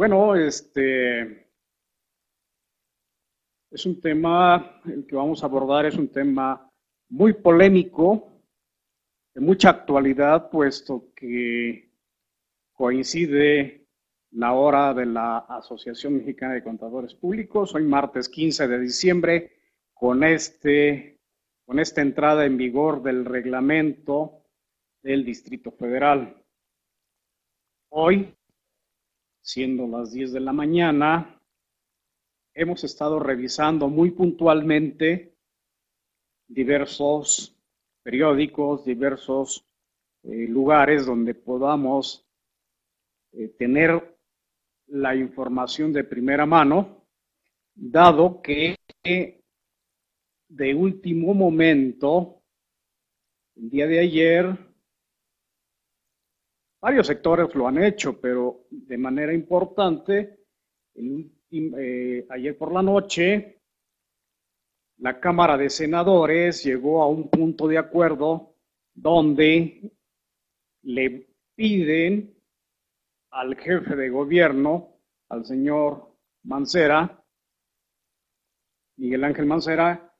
Bueno, este es un tema, el que vamos a abordar es un tema muy polémico, de mucha actualidad, puesto que coincide la hora de la Asociación Mexicana de Contadores Públicos, hoy martes 15 de diciembre, con, este, con esta entrada en vigor del reglamento del Distrito Federal. Hoy, siendo las 10 de la mañana, hemos estado revisando muy puntualmente diversos periódicos, diversos eh, lugares donde podamos eh, tener la información de primera mano, dado que de último momento, el día de ayer, varios sectores lo han hecho, pero de manera importante, eh, ayer por la noche, la Cámara de Senadores llegó a un punto de acuerdo donde le piden al jefe de gobierno, al señor Mancera, Miguel Ángel Mancera,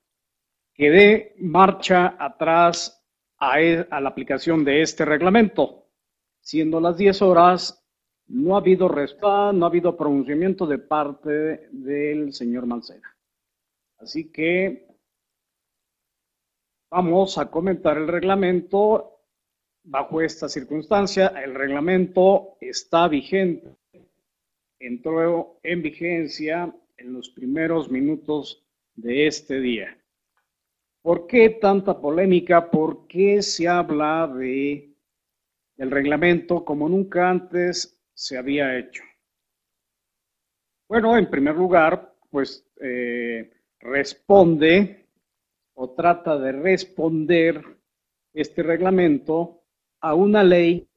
que dé marcha atrás a, e, a la aplicación de este reglamento. Siendo las 10 horas, no ha habido respuesta, no ha habido pronunciamiento de parte del señor Mancera. Así que vamos a comentar el reglamento bajo esta circunstancia. El reglamento está vigente, entró en vigencia en los primeros minutos de este día. ¿Por qué tanta polémica? ¿Por qué se habla de el reglamento como nunca antes se había hecho? Bueno, en primer lugar, pues eh, responde o trata de responder este reglamento a una ley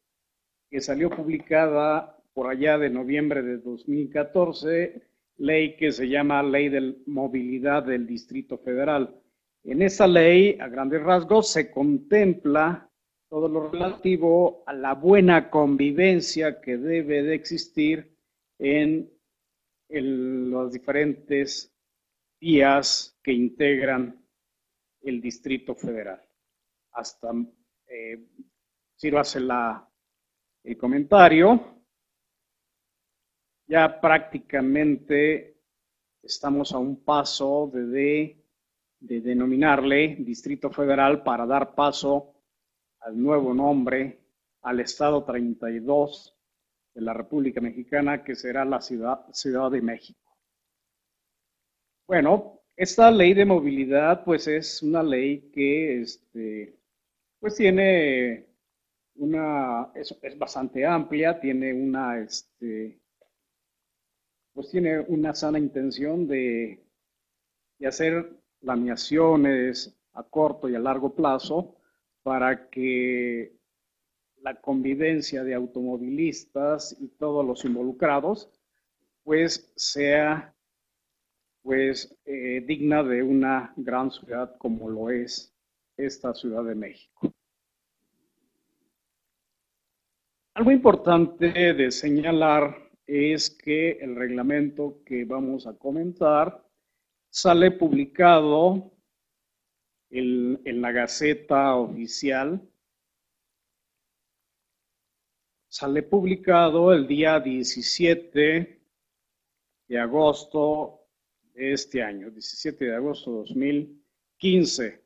que salió publicada por allá de noviembre de 2014, ley que se llama Ley de Movilidad del Distrito Federal. En esa ley, a grandes rasgos, se contempla todo lo relativo a la buena convivencia que debe de existir en, los diferentes vías que integran el Distrito Federal. Hasta, eh, sírvase la, el comentario, ya prácticamente estamos a un paso de, de denominarle Distrito Federal para dar paso al nuevo nombre, al Estado 32 de la República Mexicana, que será la Ciudad, ciudad de México. Bueno, esta ley de movilidad, pues es una ley que, este, pues tiene una, es, bastante amplia, tiene una, este, pues tiene una sana intención de, de hacer planeaciones a corto y a largo plazo para que la convivencia de automovilistas y todos los involucrados, pues sea pues eh, digna de una gran ciudad como lo es esta Ciudad de México. Algo importante de señalar es que el reglamento que vamos a comentar sale publicado en, la Gaceta Oficial. Sale publicado el día 17 de agosto este año, 17 de agosto de 2015.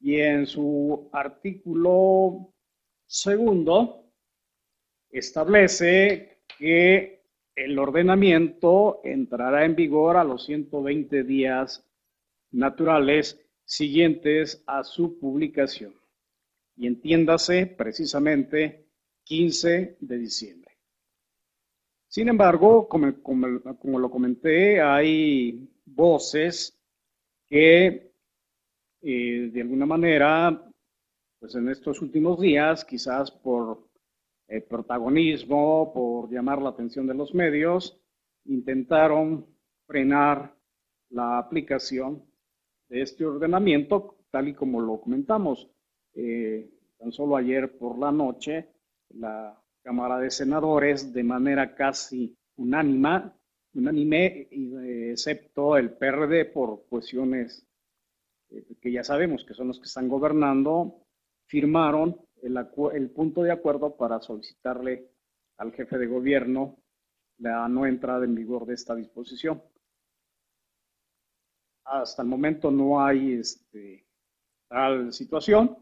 Y en su artículo segundo establece que el ordenamiento entrará en vigor a los 120 días naturales siguientes a su publicación. Y entiéndase precisamente 15 de diciembre. Sin embargo, como, lo comenté, hay voces que eh, de alguna manera, pues en estos últimos días, quizás por eh, protagonismo, por llamar la atención de los medios, intentaron frenar la aplicación de este ordenamiento, tal y como lo comentamos. Eh, tan solo ayer por la noche, la Cámara de Senadores de manera casi unánima, unánime, excepto el PRD por cuestiones eh, que ya sabemos que son los que están gobernando, firmaron el, el punto de acuerdo para solicitarle al jefe de gobierno la no entrada en vigor de esta disposición. Hasta el momento no hay este, tal situación.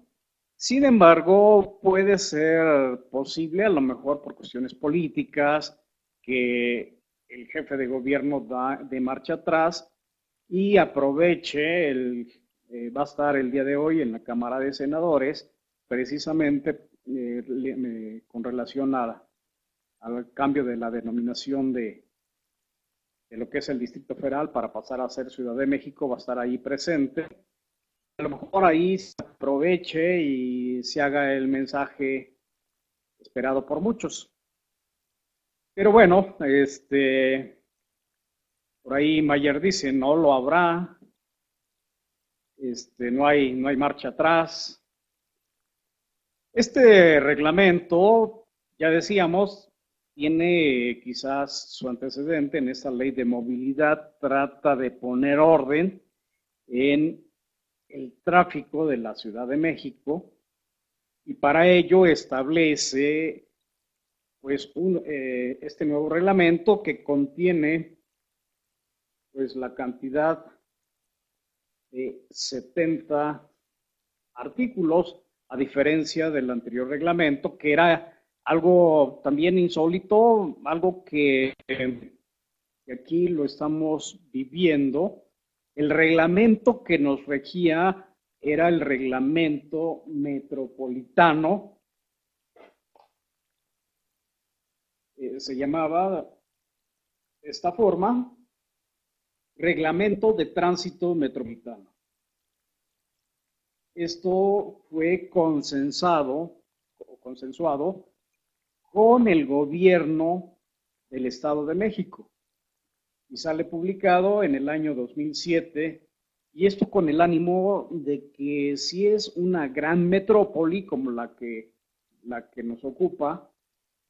Sin embargo, puede ser posible, a lo mejor por cuestiones políticas, que el jefe de gobierno da de marcha atrás y aproveche, el, eh, va a estar el día de hoy en la Cámara de Senadores, precisamente eh, con relación a, al cambio de la denominación de, de lo que es el Distrito Federal para pasar a ser Ciudad de México, va a estar ahí presente. A lo mejor ahí se aproveche y se haga el mensaje esperado por muchos. Pero bueno, este, por ahí Mayer dice, no lo habrá, este, no, hay, no hay marcha atrás. Este reglamento, ya decíamos, tiene quizás su antecedente en esta ley de movilidad, trata de poner orden en el tráfico de la Ciudad de México y para ello establece pues eh, este nuevo reglamento que contiene pues la cantidad de 70 artículos a diferencia del anterior reglamento que era algo también insólito, algo que, aquí lo estamos viviendo. El reglamento que nos regía era el reglamento metropolitano. Eh, se llamaba de esta forma, reglamento de tránsito metropolitano. Esto fue consensado, consensuado con el gobierno del Estado de México. Y sale publicado en el año 2007 y esto con el ánimo de que si es una gran metrópoli como la que, la que nos ocupa,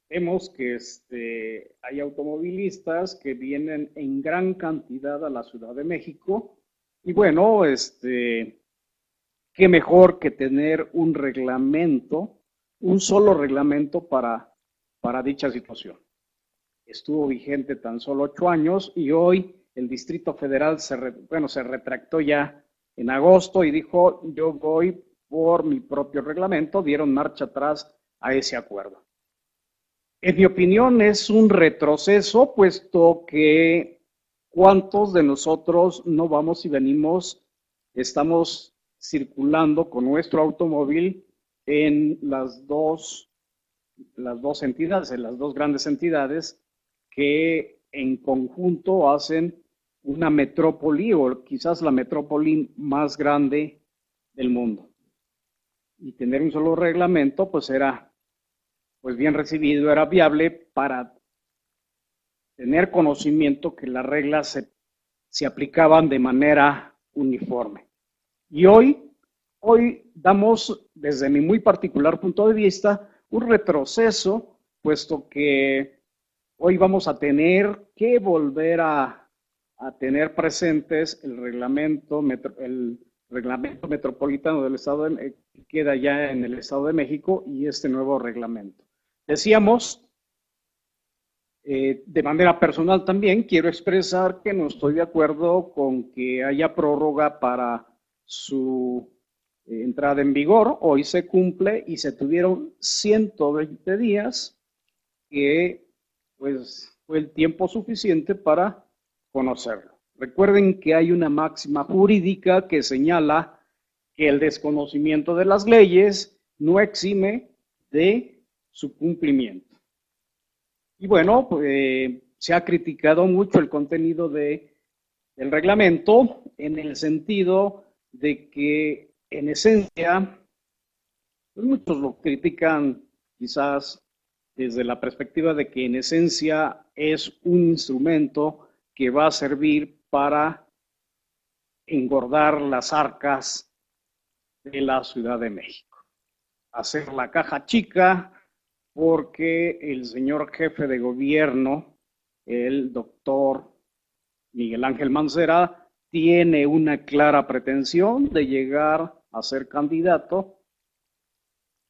vemos que este, hay automovilistas que vienen en gran cantidad a la Ciudad de México. Y bueno, este, qué mejor que tener un reglamento, un solo reglamento para para dicha situación. Estuvo vigente tan solo ocho años y hoy el Distrito Federal se, bueno, se retractó ya en agosto y dijo, yo voy por mi propio reglamento, dieron marcha atrás a ese acuerdo. En mi opinión es un retroceso, puesto que cuántos de nosotros no vamos y venimos, estamos circulando con nuestro automóvil en las dos las dos entidades, las dos grandes entidades que en conjunto hacen una metrópoli o quizás la metrópoli más grande del mundo. Y tener un solo reglamento pues era pues bien recibido, era viable para tener conocimiento que las reglas se, se aplicaban de manera uniforme. Y hoy, hoy damos, desde mi muy particular punto de vista, un retroceso, puesto que hoy vamos a tener que volver a, tener presentes el reglamento, el reglamento metropolitano del Estado de, que queda ya en el Estado de México y este nuevo reglamento. Decíamos, eh, de manera personal también, quiero expresar que no estoy de acuerdo con que haya prórroga para su entrada en vigor, hoy se cumple y se tuvieron 120 días, que pues fue el tiempo suficiente para conocerlo. Recuerden que hay una máxima jurídica que señala que el desconocimiento de las leyes no exime de su cumplimiento. Y bueno, pues, se ha criticado mucho el contenido de, del reglamento en el sentido de que en esencia, pues muchos lo critican quizás desde la perspectiva de que en esencia es un instrumento que va a servir para engordar las arcas de la Ciudad de México. Hacer la caja chica porque el señor jefe de gobierno el doctor Miguel Ángel Mancera tiene una clara pretensión de llegar a ser candidato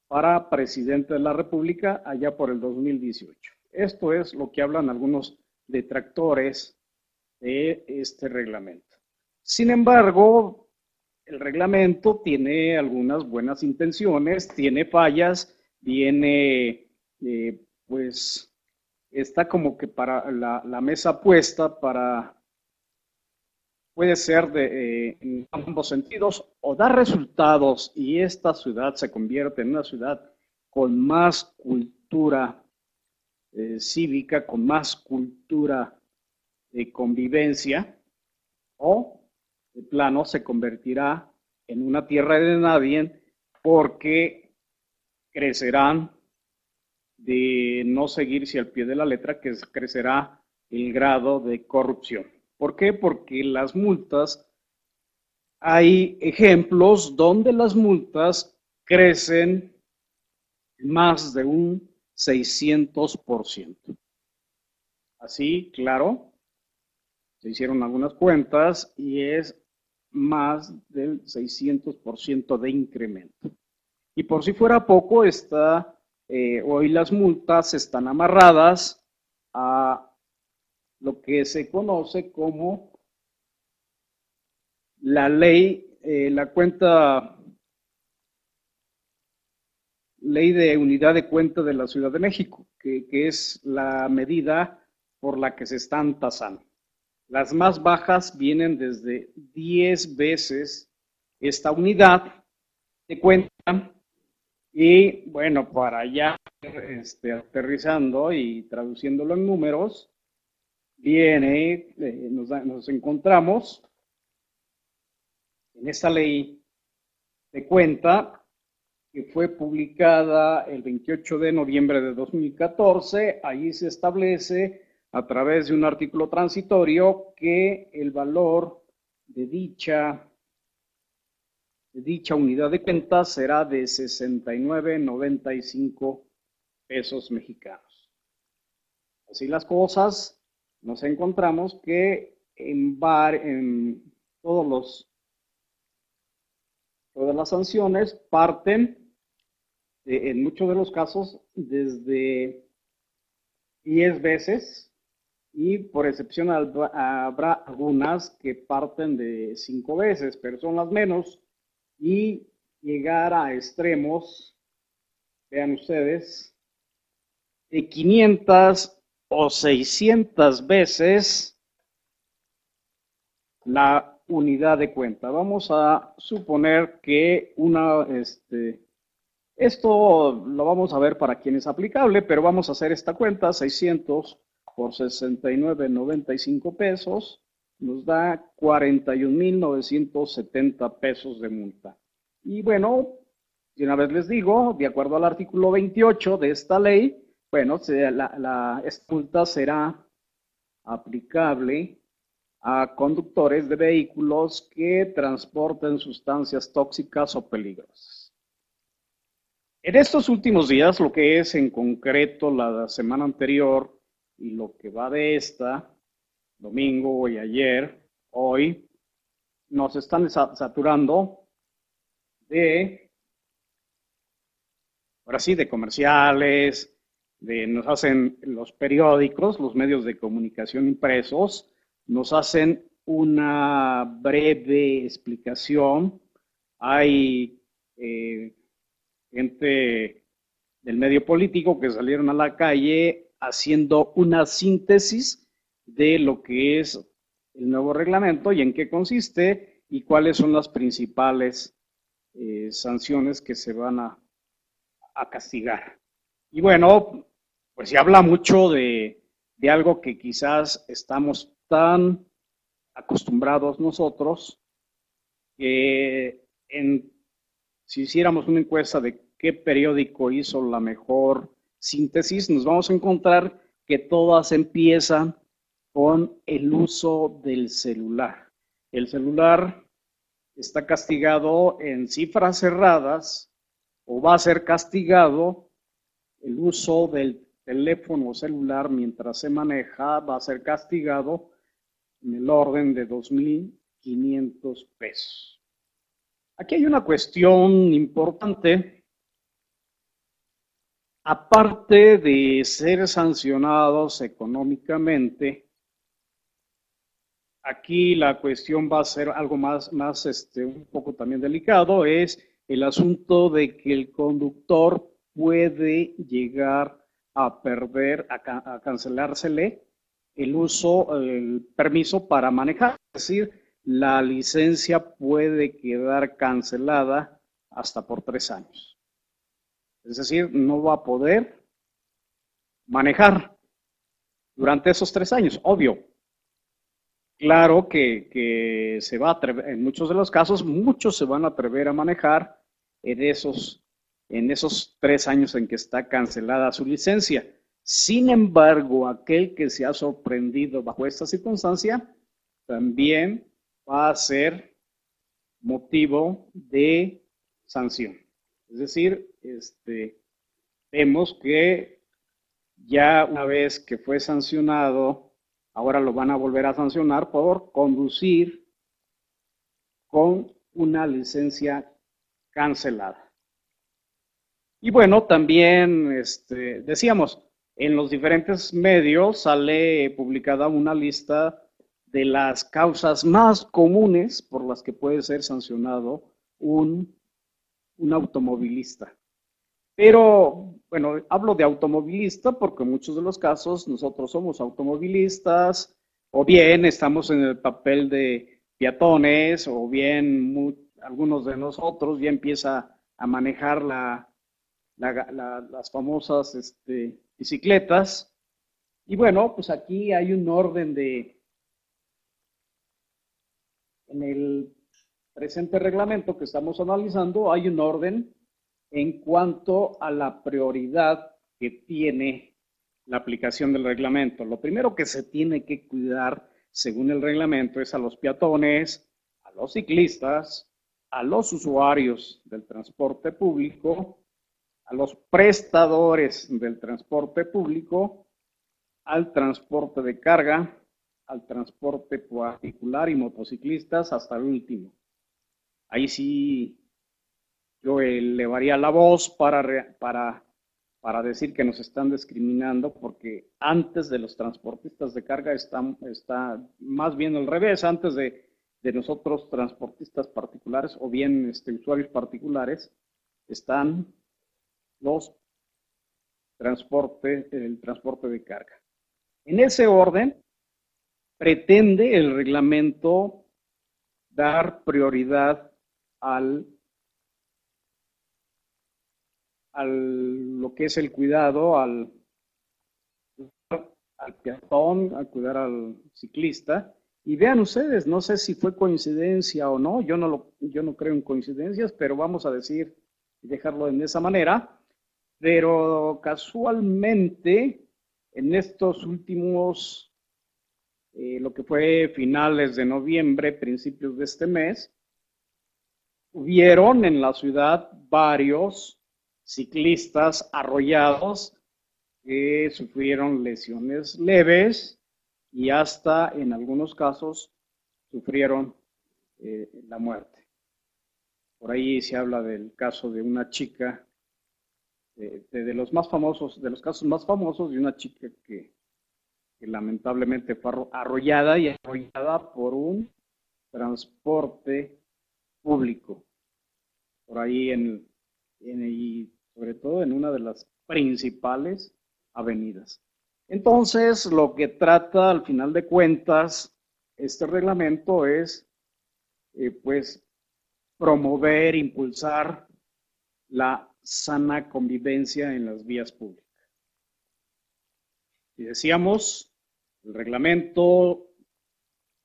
para presidente de la República allá por el 2018. Esto es lo que hablan algunos detractores de este reglamento. Sin embargo, el reglamento tiene algunas buenas intenciones, tiene fallas, tiene, eh, pues, está como que para la mesa puesta para puede ser de, eh, en ambos sentidos o dar resultados y esta ciudad se convierte en una ciudad con más cultura eh, cívica, con más cultura de convivencia, o de plano se convertirá en una tierra de nadie porque crecerán de no seguirse al pie de la letra, que crecerá el grado de corrupción. ¿Por qué? Porque las multas, hay ejemplos donde las multas crecen más de un 600%. Así, claro, se hicieron algunas cuentas y es más del 600% de incremento. Y por si fuera poco, está, eh, hoy las multas están amarradas a lo que se conoce como la ley, eh, la cuenta, ley de unidad de cuenta de la Ciudad de México, que, que es la medida por la que se están tasando. Las más bajas vienen desde 10 veces esta unidad de cuenta y bueno, para ya este, aterrizando y traduciéndolo en números, viene, eh, nos, encontramos en esta ley de cuenta que fue publicada el 28 de noviembre de 2014. Allí se establece a través de un artículo transitorio que el valor de dicha, de dicha unidad de cuenta será de 69.95 pesos mexicanos. Así las cosas, nos encontramos que en, en todos los, todas las sanciones parten, en muchos de los casos, desde 10 veces y por excepción habrá algunas que parten de 5 veces, pero son las menos. Y llegar a extremos, vean ustedes, de 500 o 600 veces la unidad de cuenta. Vamos a suponer que una, este, esto lo vamos a ver para quien es aplicable, pero vamos a hacer esta cuenta, 600 por 69.95 pesos, nos da 41.970 pesos de multa. Y bueno, de una vez les digo, de acuerdo al artículo 28 de esta ley, bueno, la, la, será aplicable a conductores de vehículos que transporten sustancias tóxicas o peligrosas. En estos últimos días, lo que es en concreto la semana anterior y lo que va de esta, domingo y ayer, hoy, nos están saturando de, ahora sí, de comerciales, nos hacen los periódicos, los medios de comunicación impresos, nos hacen una breve explicación. Hay eh, gente del medio político que salieron a la calle haciendo una síntesis de lo que es el nuevo reglamento y en qué consiste y cuáles son las principales eh, sanciones que se van a castigar. Y bueno, pues se habla mucho de, algo que quizás estamos tan acostumbrados nosotros, que si hiciéramos una encuesta de qué periódico hizo la mejor síntesis, nos vamos a encontrar que todas empiezan con el uso del celular. El celular está castigado en cifras cerradas o va a ser castigado el uso del teléfono celular mientras se maneja va a ser castigado en el orden de 2.500 pesos. Aquí hay una cuestión importante. Aparte de ser sancionados económicamente, aquí la cuestión va a ser algo más, más este, un poco también delicado, es el asunto de que el conductor puede llegar a perder, a, cancelársele el uso, el permiso para manejar. Es decir, la licencia puede quedar cancelada hasta por tres años. Es decir, no va a poder manejar durante esos tres años, obvio. Claro que, que se va a atrever, en muchos de los casos, muchos se van a atrever a manejar en esos en esos tres años en que está cancelada su licencia. Sin embargo, aquel que se ha sorprendido bajo esta circunstancia también va a ser motivo de sanción. Es decir, este, vemos que ya una vez que fue sancionado, ahora lo van a volver a sancionar por conducir con una licencia cancelada. Y bueno, también este, decíamos, en los diferentes medios sale publicada una lista de las causas más comunes por las que puede ser sancionado un, un automovilista. Pero, bueno, hablo de automovilista porque en muchos de los casos nosotros somos automovilistas o bien estamos en el papel de peatones o bien algunos de nosotros ya empieza a manejar la, las famosas este, bicicletas. Y bueno, pues aquí hay un orden de, en el presente reglamento que estamos analizando, hay un orden en cuanto a la prioridad que tiene la aplicación del reglamento. Lo primero que se tiene que cuidar, según el reglamento, es a los peatones, a los ciclistas, a los usuarios del transporte público a los prestadores del transporte público, al transporte de carga, al transporte particular y motociclistas hasta el último. Ahí sí yo elevaría la voz para, para, para decir que nos están discriminando porque antes de los transportistas de carga está, está más bien al revés, antes de, de nosotros transportistas particulares o bien este, usuarios particulares, están los transporte, el transporte de carga. En ese orden, pretende el reglamento dar prioridad al, al lo que es el cuidado al, al peatón, a cuidar al ciclista. Y vean ustedes, no sé si fue coincidencia o no, yo no, lo, yo no creo en coincidencias, pero vamos a decir dejarlo en esa manera pero casualmente en estos últimos, eh, lo que fue finales de noviembre, principios de este mes, hubieron en la ciudad varios ciclistas arrollados que sufrieron lesiones leves y hasta en algunos casos sufrieron eh, la muerte. Por ahí se habla del caso de una chica de, los más famosos, de los casos más famosos de una chica que, lamentablemente fue arrollada y arrollada por un transporte público. Por ahí en, y sobre todo en una de las principales avenidas. Entonces, lo que trata al final de cuentas este reglamento es, eh, pues, promover, impulsar la sana convivencia en las vías públicas. Y decíamos, el reglamento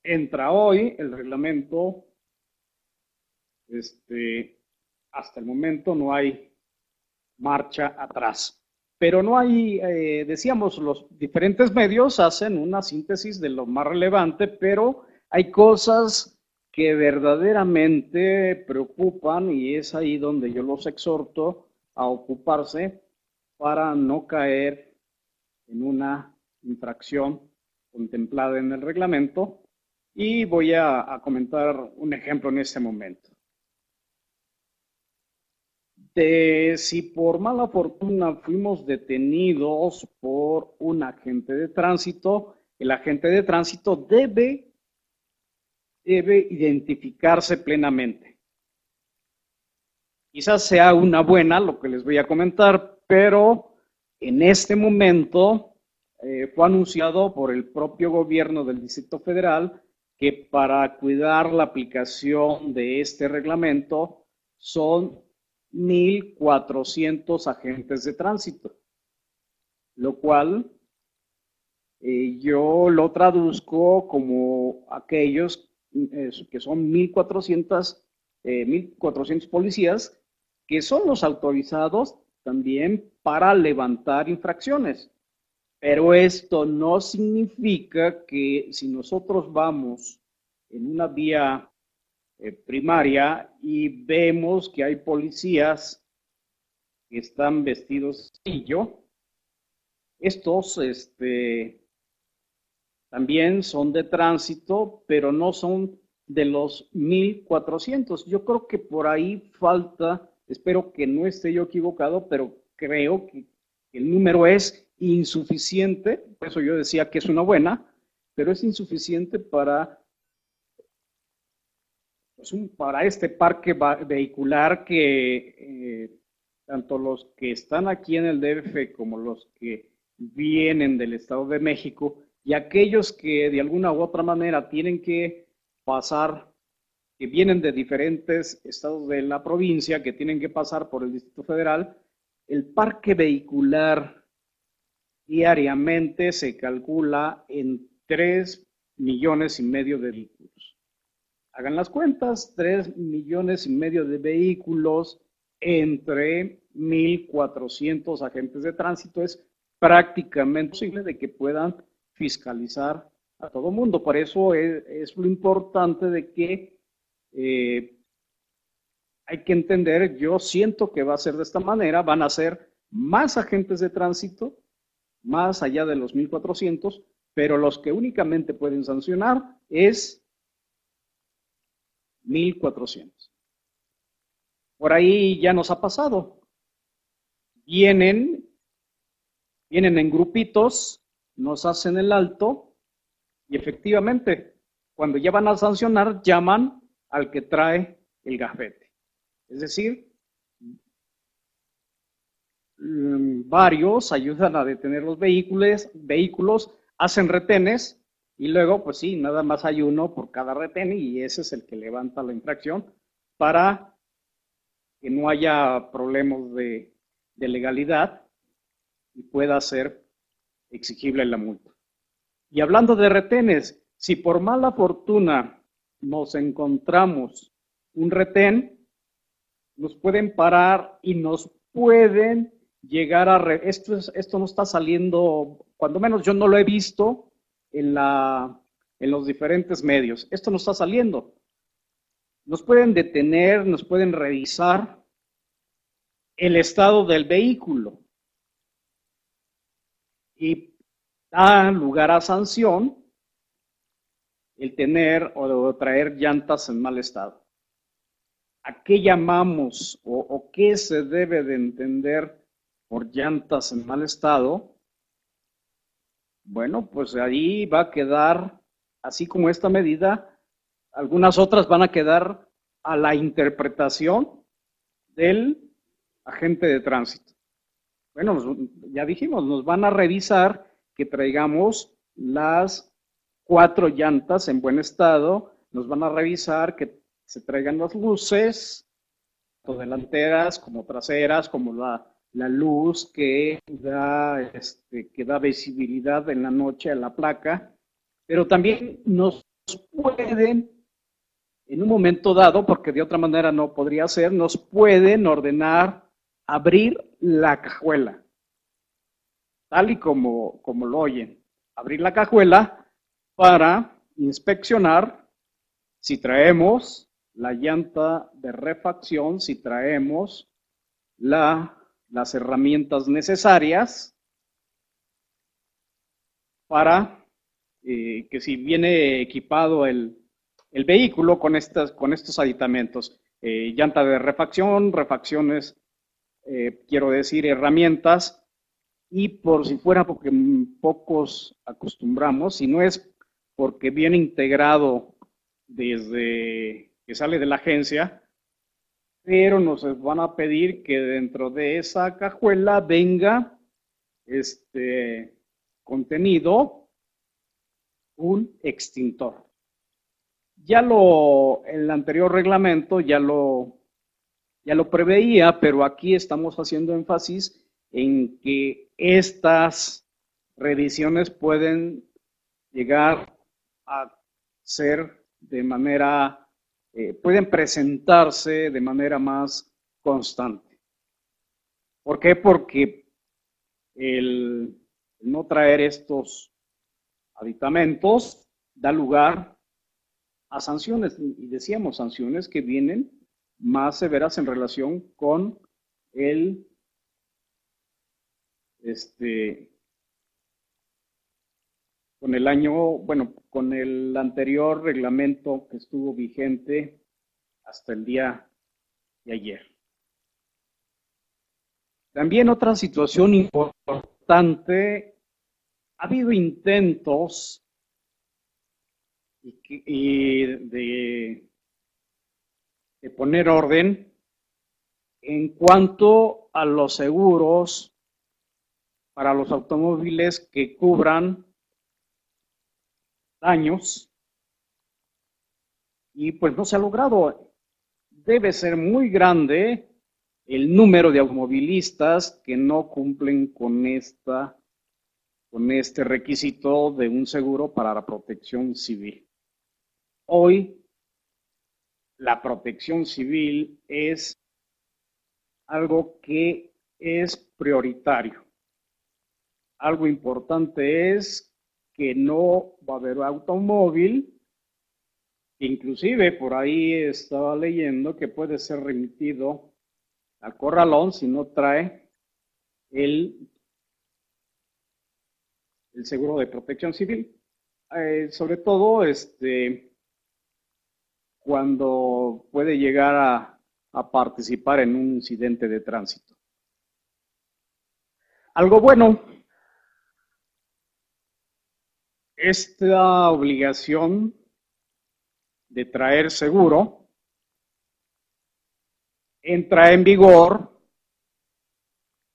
entra hoy, el reglamento, este, hasta el momento no hay marcha atrás. Pero no hay, eh, decíamos, los diferentes medios hacen una síntesis de lo más relevante, pero hay cosas que verdaderamente preocupan y es ahí donde yo los exhorto a ocuparse para no caer en una infracción contemplada en el reglamento y voy a, comentar un ejemplo en este momento. De, si por mala fortuna fuimos detenidos por un agente de tránsito, el agente de tránsito debe, debe identificarse plenamente. Quizás sea una buena lo que les voy a comentar, pero en este momento eh, fue anunciado por el propio gobierno del Distrito Federal que para cuidar la aplicación de este reglamento son 1.400 agentes de tránsito, lo cual eh, yo lo traduzco como aquellos que son 1.400 1.400 eh, policías que son los autorizados también para levantar infracciones. Pero esto no significa que si nosotros vamos en una vía eh, primaria y vemos que hay policías que están vestidos de yo, estos este, también son de tránsito, pero no son de los 1400. Yo creo que por ahí falta Espero que no esté yo equivocado, pero creo que el número es insuficiente, por eso yo decía que es una buena, pero es insuficiente para, pues, para este parque vehicular que eh, tanto los que están aquí en el DF como los que vienen del Estado de México y aquellos que de alguna u otra manera tienen que pasar que vienen de diferentes estados de la provincia, que tienen que pasar por el Distrito Federal, el parque vehicular diariamente se calcula en 3 millones y medio de vehículos. Hagan las cuentas, 3 millones y medio de vehículos entre 1.400 agentes de tránsito es prácticamente posible de que puedan fiscalizar a todo mundo. Por eso es, es lo importante de que eh, hay que entender, yo siento que va a ser de esta manera, van a ser más agentes de tránsito, más allá de los 1.400, pero los que únicamente pueden sancionar es 1.400. Por ahí ya nos ha pasado. Vienen, vienen en grupitos, nos hacen el alto y efectivamente, cuando ya van a sancionar, llaman al que trae el gafete. Es decir, mm, varios ayudan a detener los vehículos, vehículos, hacen retenes y luego, pues sí, nada más hay uno por cada retén y ese es el que levanta la infracción para que no haya problemas de, de legalidad y pueda ser exigible la multa. Y hablando de retenes, si por mala fortuna nos encontramos un retén, nos pueden parar y nos pueden llegar a... esto, esto no está saliendo, cuando menos yo no lo he visto en, la, en los diferentes medios. Esto no está saliendo. Nos pueden detener, nos pueden revisar el estado del vehículo y da lugar a sanción el tener o traer llantas en mal estado. ¿A qué llamamos o, qué se debe de entender por llantas en mal estado? Bueno, pues ahí va a quedar, así como esta medida, algunas otras van a quedar a la interpretación del agente de tránsito. Bueno, ya dijimos, nos van a revisar que traigamos las cuatro llantas en buen estado, nos van a revisar que se traigan las luces, tanto delanteras como traseras, como la, luz que da, este, que da visibilidad en la noche a la placa, pero también nos pueden, en un momento dado, porque de otra manera no podría ser, nos pueden ordenar abrir la cajuela, tal y como, como lo oyen. Abrir la cajuela para inspeccionar si traemos la llanta de refacción, si traemos la, las herramientas necesarias para eh, que si viene equipado el, vehículo con, estas, con estos aditamentos, eh, llanta de refacción, refacciones, eh, quiero decir, herramientas, y por si fuera porque pocos acostumbramos, si no es porque viene integrado desde que sale de la agencia, pero nos van a pedir que dentro de esa cajuela venga este contenido un extintor. Ya lo, el anterior reglamento ya lo, ya lo preveía, pero aquí estamos haciendo énfasis en que estas revisiones pueden llegar ser de manera, eh, pueden presentarse de manera más constante. ¿Por qué? Porque el, no traer estos aditamentos da lugar a sanciones, y decíamos sanciones que vienen más severas en relación con el este con el año, bueno, con el anterior reglamento que estuvo vigente hasta el día de ayer. También otra situación importante, ha habido intentos de, de poner orden en cuanto a los seguros para los automóviles que cubran años y pues no se ha logrado. Debe ser muy grande el número de automovilistas que no cumplen con esta con este requisito de un seguro para la protección civil. Hoy la protección civil es algo que es prioritario. Algo importante es que no va a haber automóvil, inclusive por ahí estaba leyendo que puede ser remitido al corralón si no trae el, el seguro de protección civil. Eh, sobre todo este, cuando puede llegar a, a participar en un incidente de tránsito. Algo bueno esta obligación de traer seguro entra en vigor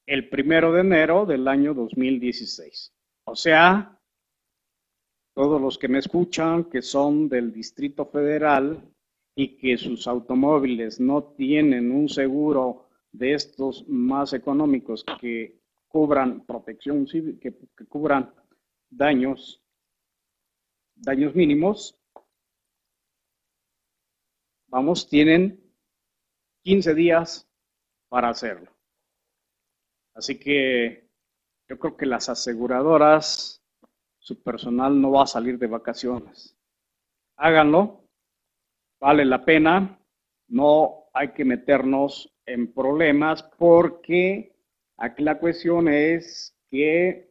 el primero de enero del año 2016. O sea, todos los que me escuchan que son del Distrito Federal y que sus automóviles no tienen un seguro de estos más económicos que cubran protección civil, que, que cubran daños daños mínimos, vamos, tienen 15 días para hacerlo. Así que yo creo que las aseguradoras, su personal no va a salir de vacaciones. Háganlo, vale la pena, no hay que meternos en problemas porque aquí la cuestión es que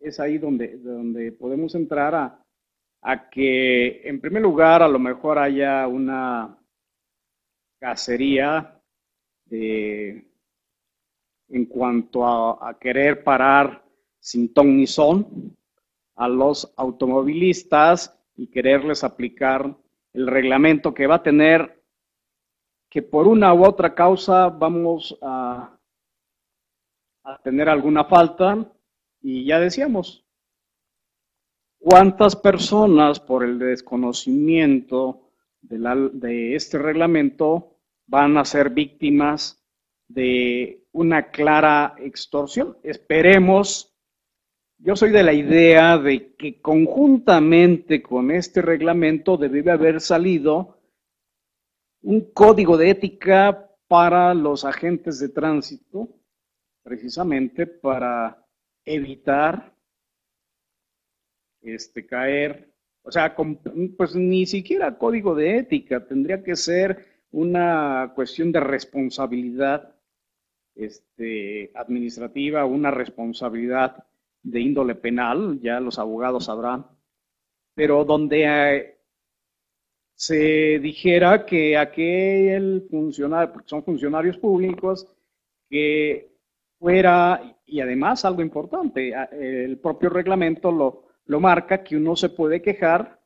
es ahí donde, donde podemos entrar a, que, en primer lugar, a lo mejor haya una cacería de, en cuanto a, a querer parar sin ton ni son a los automovilistas y quererles aplicar el reglamento que va a tener que por una u otra causa vamos a, a tener alguna falta y ya decíamos, ¿cuántas personas por el desconocimiento de, este reglamento van a ser víctimas de una clara extorsión? Esperemos, yo soy de la idea de que conjuntamente con este reglamento debe haber salido un código de ética para los agentes de tránsito, precisamente para evitar este, caer, o sea, pues ni siquiera código de ética, tendría que ser una cuestión de responsabilidad este, administrativa, una responsabilidad de índole penal, ya los abogados sabrán, pero donde eh, se dijera que aquel funcionario, porque son funcionarios públicos, que fuera, y además algo importante, el propio reglamento lo, lo marca, que uno se puede quejar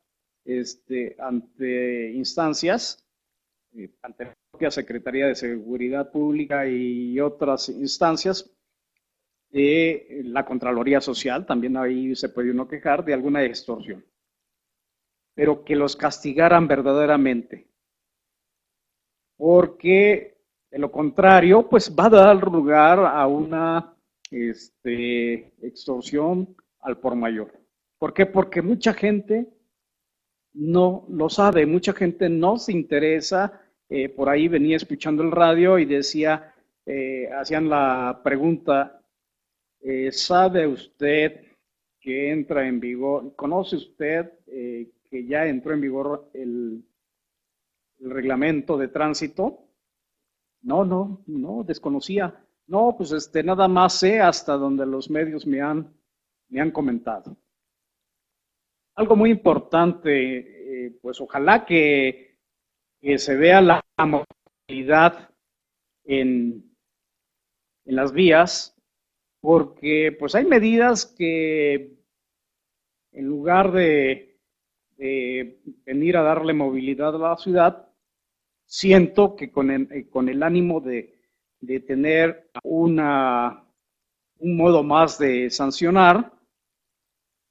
este, ante instancias, eh, ante la propia Secretaría de Seguridad Pública y otras instancias, de la Contraloría Social, también ahí se puede uno quejar de alguna extorsión, pero que los castigaran verdaderamente, porque de lo contrario, pues va a dar lugar a una este, extorsión al por mayor. ¿Por qué? Porque mucha gente no lo sabe, mucha gente no se interesa. Eh, por ahí venía escuchando el radio y decía, eh, hacían la pregunta, eh, ¿sabe usted que entra en vigor, conoce usted que ya entró en vigor el, el reglamento de tránsito? No, no, no, desconocía. No, pues este, nada más sé hasta donde los medios me han, me han comentado. Algo muy importante, eh, pues ojalá que, se vea la movilidad en, en las vías, porque pues hay medidas que en lugar de venir a darle movilidad a la ciudad, siento que con el, eh, con el ánimo de, de tener una, un modo más de sancionar,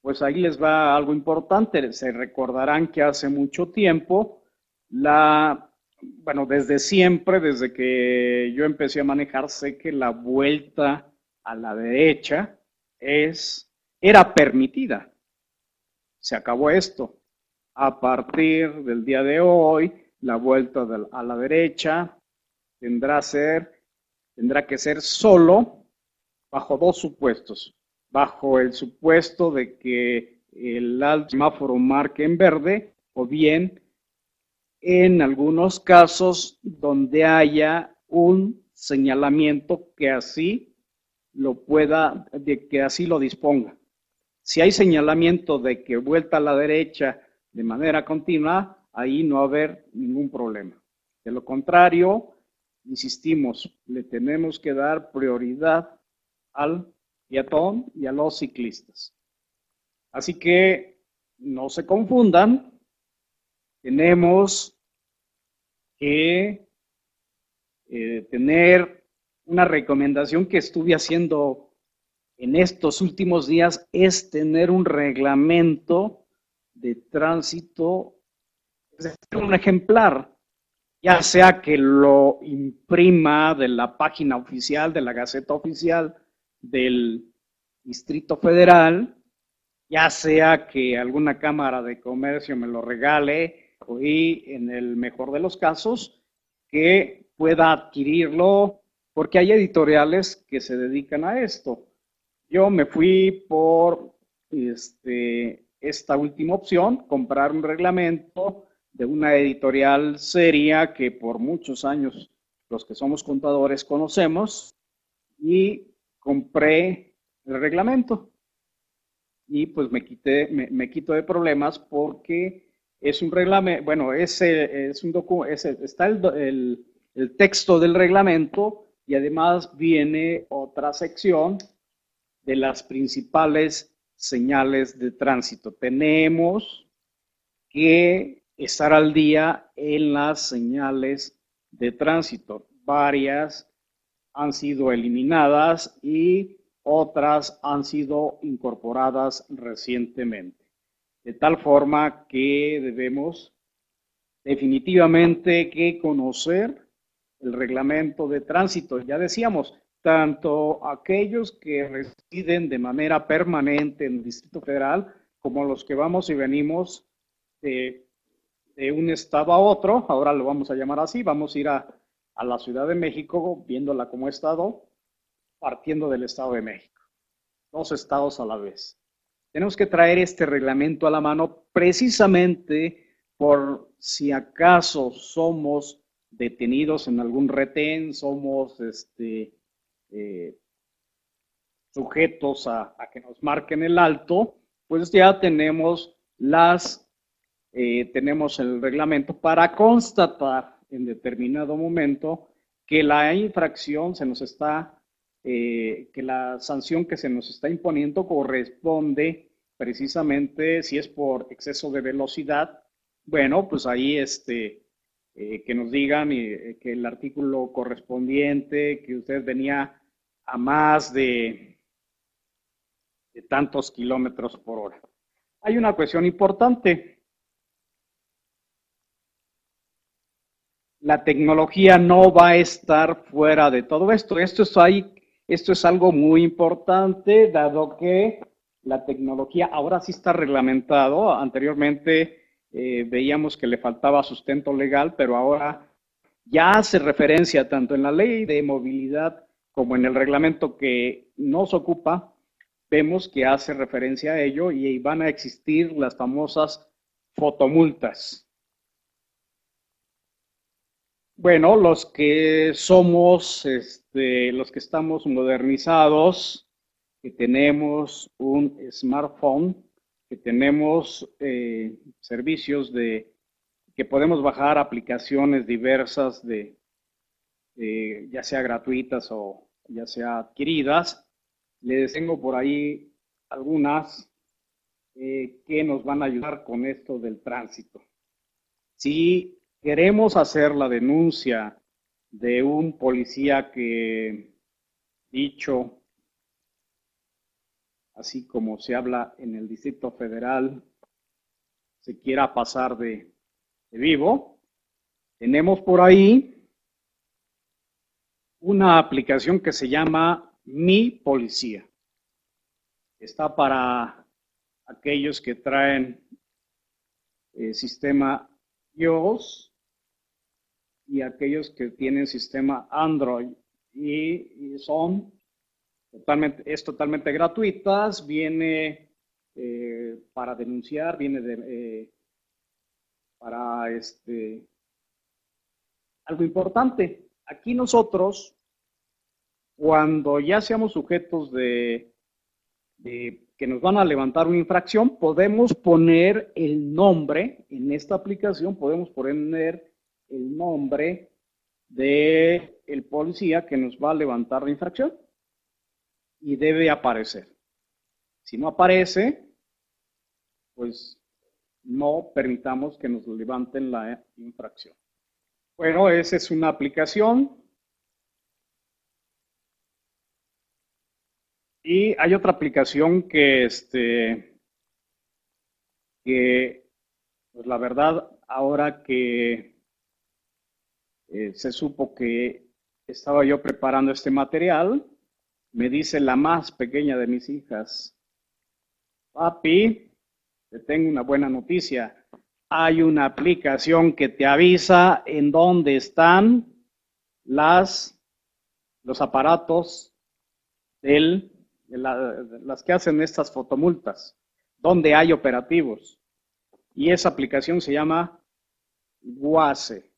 pues ahí les va algo importante. Se recordarán que hace mucho tiempo, la, bueno, desde siempre, desde que yo empecé a manejar, sé que la vuelta a la derecha es, era permitida. Se acabó esto. A partir del día de hoy, la vuelta a la derecha tendrá, ser, tendrá que ser solo bajo dos supuestos. Bajo el supuesto de que el semáforo marque en verde o bien en algunos casos donde haya un señalamiento que así lo pueda, de que así lo disponga. Si hay señalamiento de que vuelta a la derecha de manera continua, ahí no va a haber ningún problema. De lo contrario, insistimos, le tenemos que dar prioridad al peatón y a los ciclistas. Así que no se confundan, tenemos que eh, tener una recomendación que estuve haciendo en estos últimos días, es tener un reglamento de tránsito un ejemplar, ya sea que lo imprima de la página oficial, de la Gaceta Oficial del Distrito Federal, ya sea que alguna Cámara de Comercio me lo regale y en el mejor de los casos que pueda adquirirlo porque hay editoriales que se dedican a esto. Yo me fui por este, esta última opción, comprar un reglamento de una editorial seria que por muchos años los que somos contadores conocemos y compré el reglamento y pues me quité, me, quito de problemas porque es un reglamento, bueno, es, es un documento, está el, el texto del reglamento y además viene otra sección de las principales señales de tránsito. Tenemos que estar al día en las señales de tránsito. Varias han sido eliminadas y otras han sido incorporadas recientemente. De tal forma que debemos definitivamente que conocer el reglamento de tránsito. Ya decíamos, tanto aquellos que residen de manera permanente en el Distrito Federal como los que vamos y venimos de de un estado a otro, ahora lo vamos a llamar así, vamos a ir a, la Ciudad de México viéndola como estado, partiendo del Estado de México. Dos estados a la vez. Tenemos que traer este reglamento a la mano precisamente por si acaso somos detenidos en algún retén, somos este, eh, sujetos a, que nos marquen el alto, pues ya tenemos las, eh, tenemos el reglamento para constatar en determinado momento que la infracción se nos está, eh, que la sanción que se nos está imponiendo corresponde precisamente si es por exceso de velocidad, bueno, pues ahí este, eh, que nos digan que el artículo correspondiente, que usted venía a más de tantos kilómetros por hora. Hay una cuestión importante. La tecnología no va a estar fuera de todo esto. Esto es, ahí, esto es algo muy importante, dado que la tecnología ahora sí está reglamentado. Anteriormente eh, veíamos que le faltaba sustento legal, pero ahora ya hace referencia tanto en la ley de movilidad como en el reglamento que nos ocupa vemos que hace referencia a ello y van a existir las famosas fotomultas. Bueno, los que somos, este, los que estamos modernizados, que tenemos un smartphone, que tenemos eh, servicios de que podemos bajar aplicaciones diversas de, ya sea gratuitas o ya sea adquiridas, les tengo por ahí algunas eh, que nos van a ayudar con esto del tránsito. Si queremos hacer la denuncia de un policía que, dicho así como se habla en el Distrito Federal, se quiera pasar de, vivo, tenemos por ahí una aplicación que se llama mi policía. Está para aquellos que traen el eh, sistema iOS y aquellos que tienen sistema Android y, son totalmente, es totalmente gratuitas, viene eh, para denunciar, viene de, eh, para este algo importante. Aquí nosotros cuando ya seamos sujetos de, que nos van a levantar una infracción, podemos poner el nombre, en esta aplicación podemos poner el nombre de el policía que nos va a levantar la infracción y debe aparecer. Si no aparece, pues no permitamos que nos levanten la infracción. Bueno, esa es una aplicación Y hay otra aplicación que, este, que pues la verdad, ahora que eh, se supo que estaba yo preparando este material, me dice la más pequeña de mis hijas, papi, te tengo una buena noticia. Hay una aplicación que te avisa en dónde están las, los aparatos del las que hacen estas fotomultas, donde hay operativos. Y esa aplicación se llama WASE,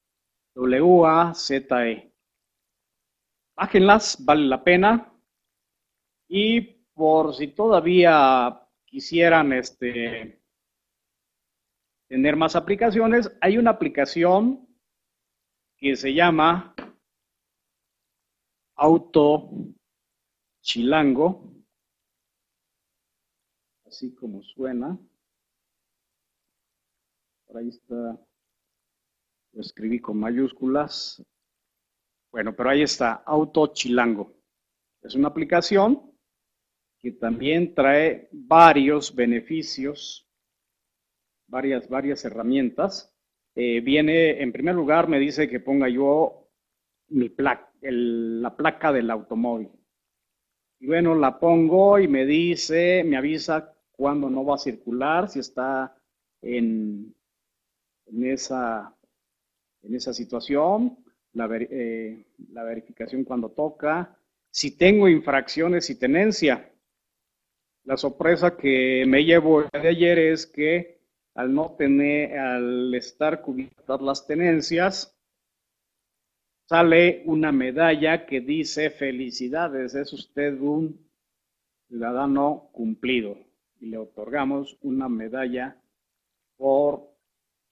W-A-Z-E. Bájenlas, vale la pena. Y por si todavía quisieran este, tener más aplicaciones, hay una aplicación que se llama Auto Chilango así como suena. Por ahí está, lo escribí con mayúsculas. Bueno, pero ahí está, Auto Chilango. Es una aplicación que también trae varios beneficios, varias, varias herramientas. Eh, viene, en primer lugar, me dice que ponga yo mi placa, la placa del automóvil. Y bueno, la pongo y me dice, me avisa cuándo no va a circular, si está en, en, esa, en esa situación, la, eh, la verificación cuando toca, si tengo infracciones y tenencia. La sorpresa que me llevo de ayer es que al no tener, al estar cubiertas las tenencias, sale una medalla que dice felicidades, es usted un ciudadano cumplido y le otorgamos una medalla por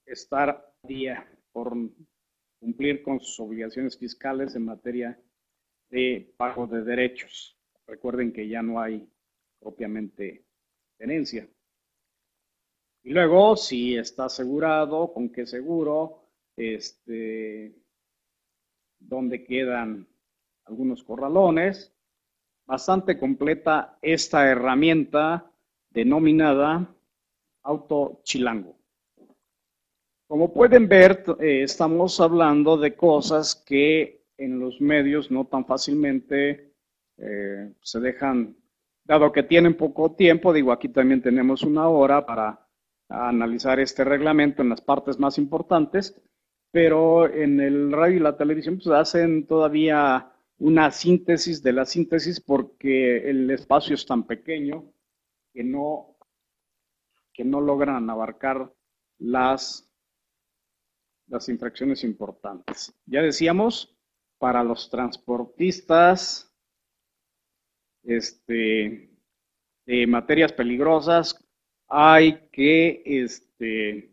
estar día, por cumplir con sus obligaciones fiscales en materia de pago de derechos. Recuerden que ya no hay propiamente tenencia. Y luego, si está asegurado, con qué seguro, este, dónde quedan algunos corralones. Bastante completa esta herramienta denominada Auto Chilango. Como pueden ver, eh, estamos hablando de cosas que en los medios no tan fácilmente eh, se dejan, dado que tienen poco tiempo, digo, aquí también tenemos una hora para analizar este reglamento en las partes más importantes, pero en el radio y la televisión pues hacen todavía una síntesis de la síntesis porque el espacio es tan pequeño que no, que no logran abarcar las, las infracciones importantes. Ya decíamos, para los transportistas este, de materias peligrosas hay que este,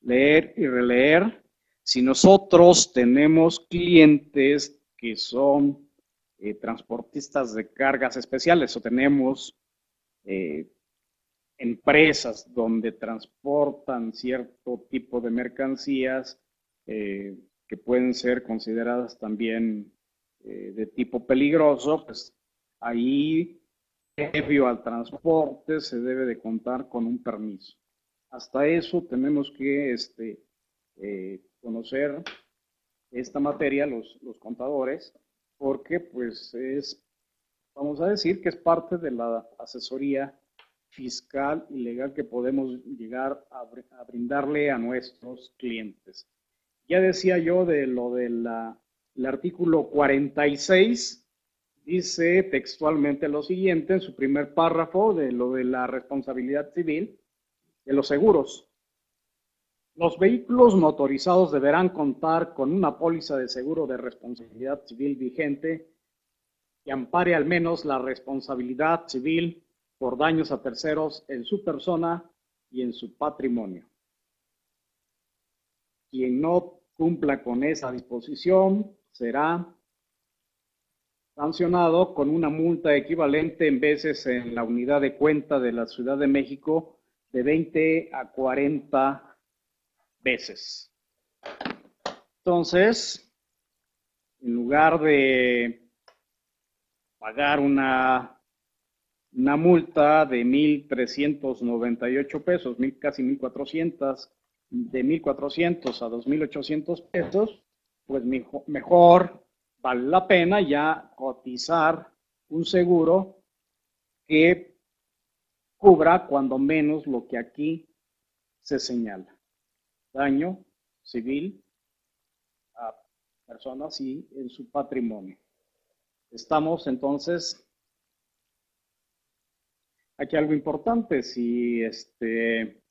leer y releer. Si nosotros tenemos clientes que son eh, transportistas de cargas especiales o tenemos eh, empresas donde transportan cierto tipo de mercancías eh, que pueden ser consideradas también de tipo peligroso, pues ahí previo al transporte se debe de contar con un permiso. Hasta eso tenemos que este, eh, conocer esta materia, los, los contadores, porque pues es, vamos a decir que es parte de la asesoría fiscal y legal que podemos llegar a, brindarle a nuestros clientes. Ya decía yo de lo del artículo 46 dice textualmente lo siguiente en su primer párrafo de lo de la responsabilidad civil de los seguros. Los vehículos motorizados deberán contar con una póliza de seguro de responsabilidad civil vigente que ampare al menos la responsabilidad civil por daños a terceros en su persona y en su patrimonio. Quien no cumpla con esa disposición será sancionado con una multa equivalente en veces en la unidad de cuenta de la Ciudad de México de 20 a 40 veces. Entonces, en lugar de pagar una, una multa de 1.398 pesos, mil, casi 1.400, de 1.400 a 2.800 pesos, pues mejor vale la pena ya cotizar un seguro que cubra cuando menos lo que aquí se señala. Daño civil a personas y en su patrimonio. Estamos entonces, aquí algo importante, si este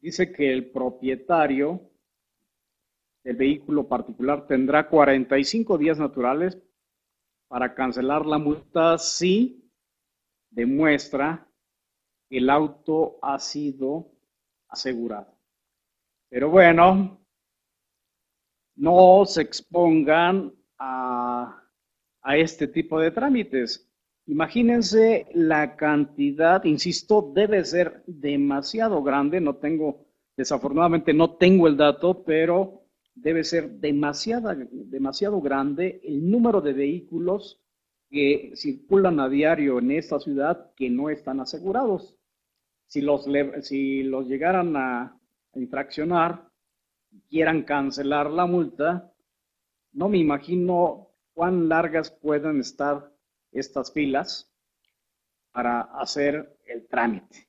dice que el propietario el vehículo particular tendrá 45 días naturales para cancelar la multa si demuestra que el auto ha sido asegurado. Pero bueno, no se expongan a, a este tipo de trámites. Imagínense la cantidad, insisto, debe ser demasiado grande. No tengo, desafortunadamente no tengo el dato, pero debe ser demasiado, demasiado grande el número de vehículos que circulan a diario en esta ciudad que no están asegurados. Si los, si los llegaran a infraccionar, quieran cancelar la multa, no me imagino cuán largas pueden estar estas filas para hacer el trámite.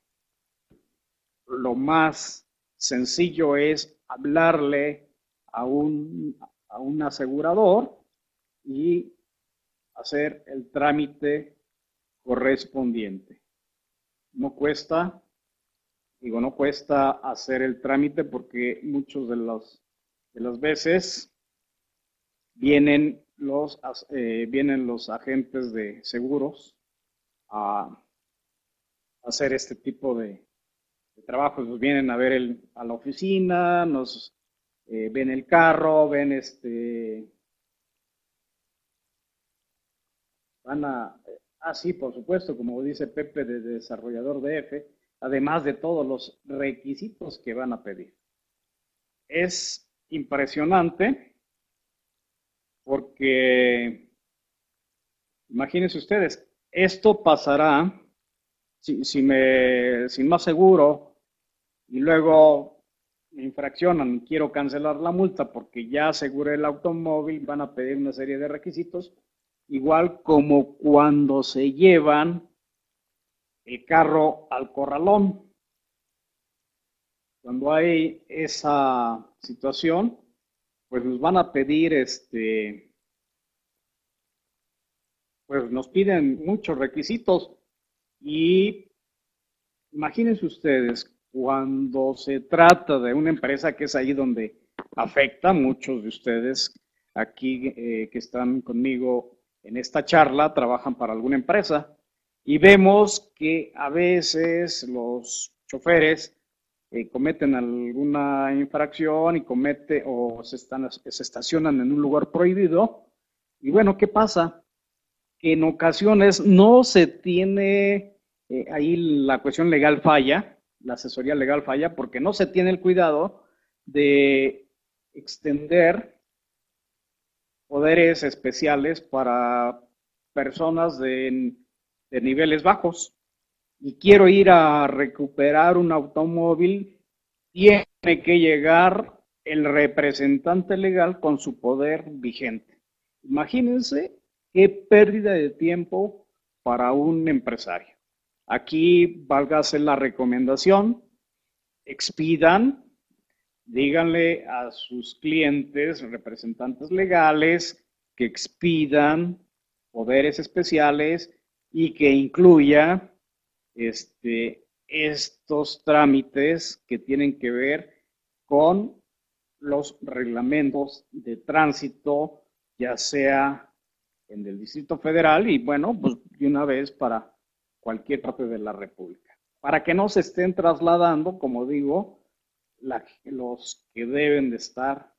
Lo más sencillo es hablarle a un, a un asegurador y hacer el trámite correspondiente. No cuesta, digo, no cuesta hacer el trámite porque muchos de de las veces vienen los, eh, vienen los agentes de seguros a hacer este tipo de, trabajos. Vienen a ver a la oficina, nos eh, ven el carro, ven este... Van a... Ah, por supuesto, como dice Pepe de desarrollador de F, además de todos los requisitos que van a pedir. Es impresionante porque, imagínense ustedes, esto pasará, si, me, sin más seguro, y luego me infraccionan, quiero cancelar la multa porque ya aseguré el automóvil, van a pedir una serie de requisitos, igual como cuando se llevan el carro al corralón. Cuando hay esa situación, pues nos van a pedir este, pues nos piden muchos requisitos. Y imagínense ustedes, cuando se trata de una empresa que es ahí donde afecta a muchos de ustedes aquí eh, que están conmigo en esta charla, trabajan para alguna empresa y vemos que a veces los choferes eh, cometen alguna infracción y comete o se, están, se estacionan en un lugar prohibido. Y bueno, ¿qué pasa? Que en ocasiones no se tiene, eh, ahí la cuestión legal falla, la asesoría legal falla, porque no se tiene el cuidado de extender poderes especiales para personas de de niveles bajos y quiero ir a recuperar un automóvil, tiene que llegar el representante legal con su poder vigente. Imagínense qué pérdida de tiempo para un empresario. Aquí válgase la recomendación, expidan, díganle a sus clientes, representantes legales, que expidan poderes especiales y que incluya este, estos trámites que tienen que ver con los reglamentos de tránsito, ya sea en el Distrito Federal y bueno, pues de una vez para cualquier parte de la República. Para que no se estén trasladando, como digo, los que deben de estar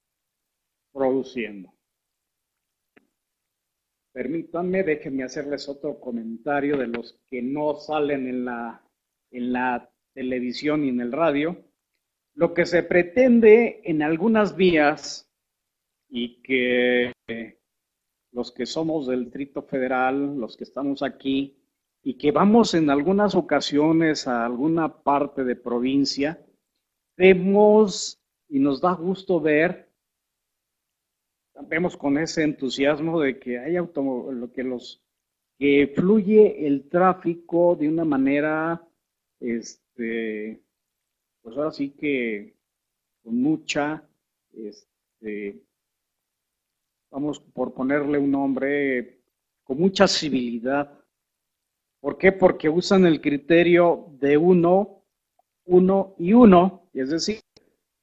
produciendo. Permítanme, déjenme hacerles otro comentario de los que no salen en la, en la televisión y en el radio. Lo que se pretende en algunas vías y que los que somos del Distrito Federal, los que estamos aquí y que vamos en algunas ocasiones a alguna parte de provincia, vemos y nos da gusto ver vemos con ese entusiasmo de que hay lo que los que fluye el tráfico de una manera, este, pues ahora sí que con mucha, este, vamos por ponerle un nombre, con mucha civilidad. ¿Por qué? Porque usan el criterio de uno, uno y uno, es decir,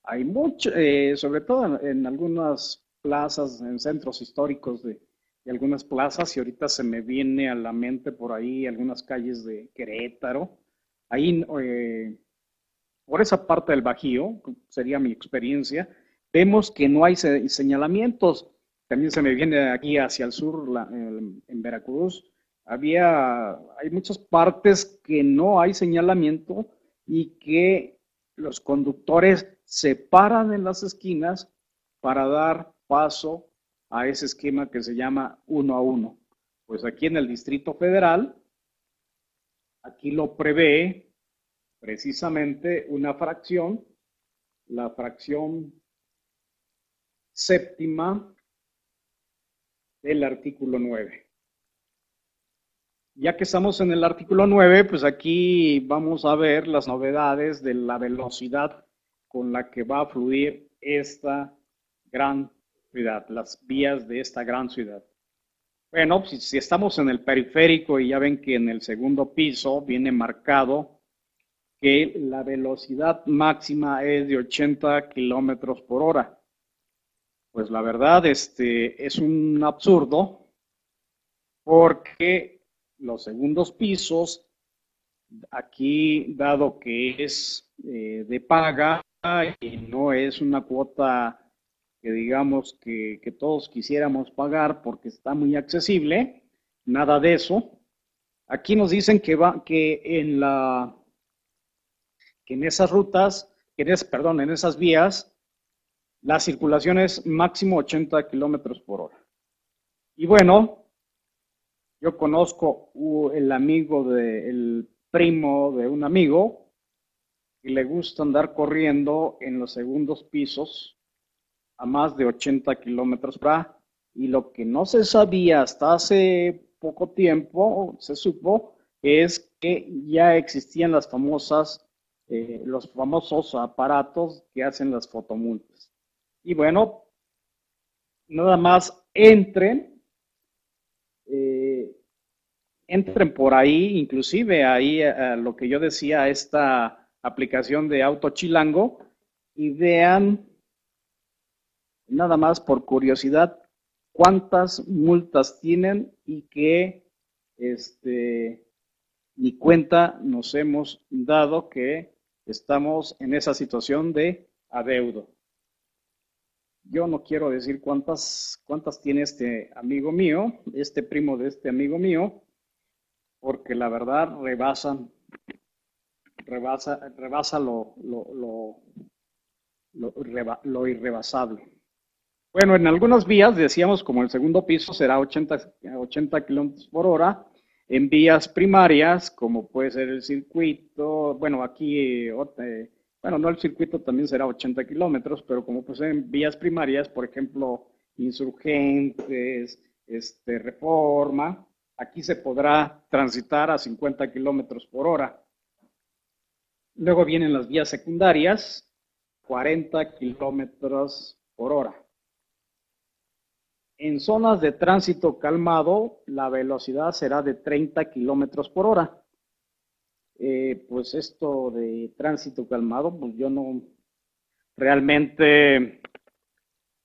hay mucho, eh, sobre todo en algunas plazas, en centros históricos de, algunas plazas y ahorita se me viene a la mente por ahí algunas calles de Querétaro. Ahí, eh, por esa parte del Bajío, sería mi experiencia, vemos que no hay señalamientos. También se me viene aquí hacia el sur, en Veracruz, había, hay muchas partes que no hay señalamiento y que los conductores se paran en las esquinas para dar paso a ese esquema que se llama uno a uno. Pues aquí en el Distrito Federal, aquí lo prevé precisamente una fracción, la fracción séptima del artículo 9. Ya que estamos en el artículo 9, pues aquí vamos a ver las novedades de la velocidad con la que va a fluir esta gran las vías de esta gran ciudad. Bueno, si, si estamos en el periférico y ya ven que en el segundo piso viene marcado que la velocidad máxima es de 80 kilómetros por hora. Pues la verdad, este es un absurdo porque los segundos pisos, aquí dado que es eh, de paga y no es una cuota que digamos que, todos quisiéramos pagar porque está muy accesible, nada de eso. Aquí nos dicen que va, que en la, que en esas rutas, en perdón, en esas vías, la circulación es máximo 80 kilómetros por hora. Y bueno, yo conozco el amigo de, el primo de un amigo y le gusta andar corriendo en los segundos pisos a más de 80 kilómetros por hora. Y lo que no se sabía hasta hace poco tiempo se supo es que ya existían las famosas, eh, los famosos aparatos que hacen las fotomultas. Y bueno, nada más entren, eh, entren por ahí, inclusive ahí eh, lo que yo decía, esta aplicación de Auto Chilango, y vean, nada más por curiosidad, cuántas multas tienen y que este, ni cuenta nos hemos dado que estamos en esa situación de adeudo. Yo no quiero decir cuántas, cuántas tiene este amigo mío, este primo de este amigo mío, porque la verdad rebasan, rebasa, rebasa lo, lo, lo, lo irrebasable. Bueno, en algunas vías decíamos como el segundo piso será 80, 80 kilómetros por hora. En vías primarias, como puede ser el circuito, bueno, aquí, eh, bueno, no el circuito también será 80 kilómetros, pero como puede ser en vías primarias, por ejemplo, insurgentes, este, reforma, aquí se podrá transitar a 50 kilómetros por hora. Luego vienen las vías secundarias, 40 kilómetros por hora. En zonas de tránsito calmado, la velocidad será de 30 kilómetros por hora. Eh, pues esto de tránsito calmado, pues yo no realmente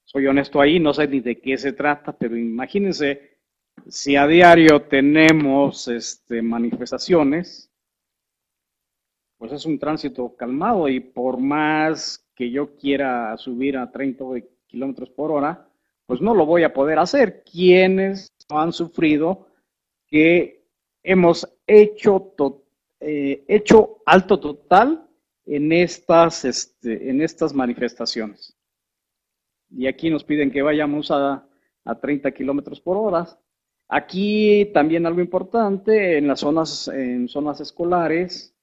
soy honesto ahí, no sé ni de qué se trata, pero imagínense si a diario tenemos este, manifestaciones, pues es un tránsito calmado y por más que yo quiera subir a 30 kilómetros por hora, pues no lo voy a poder hacer. Quienes han sufrido que hemos hecho, eh, alto total en estas, este, en estas manifestaciones. Y aquí nos piden que vayamos a, a 30 kilómetros por hora. Aquí también algo importante, en las zonas, en zonas escolares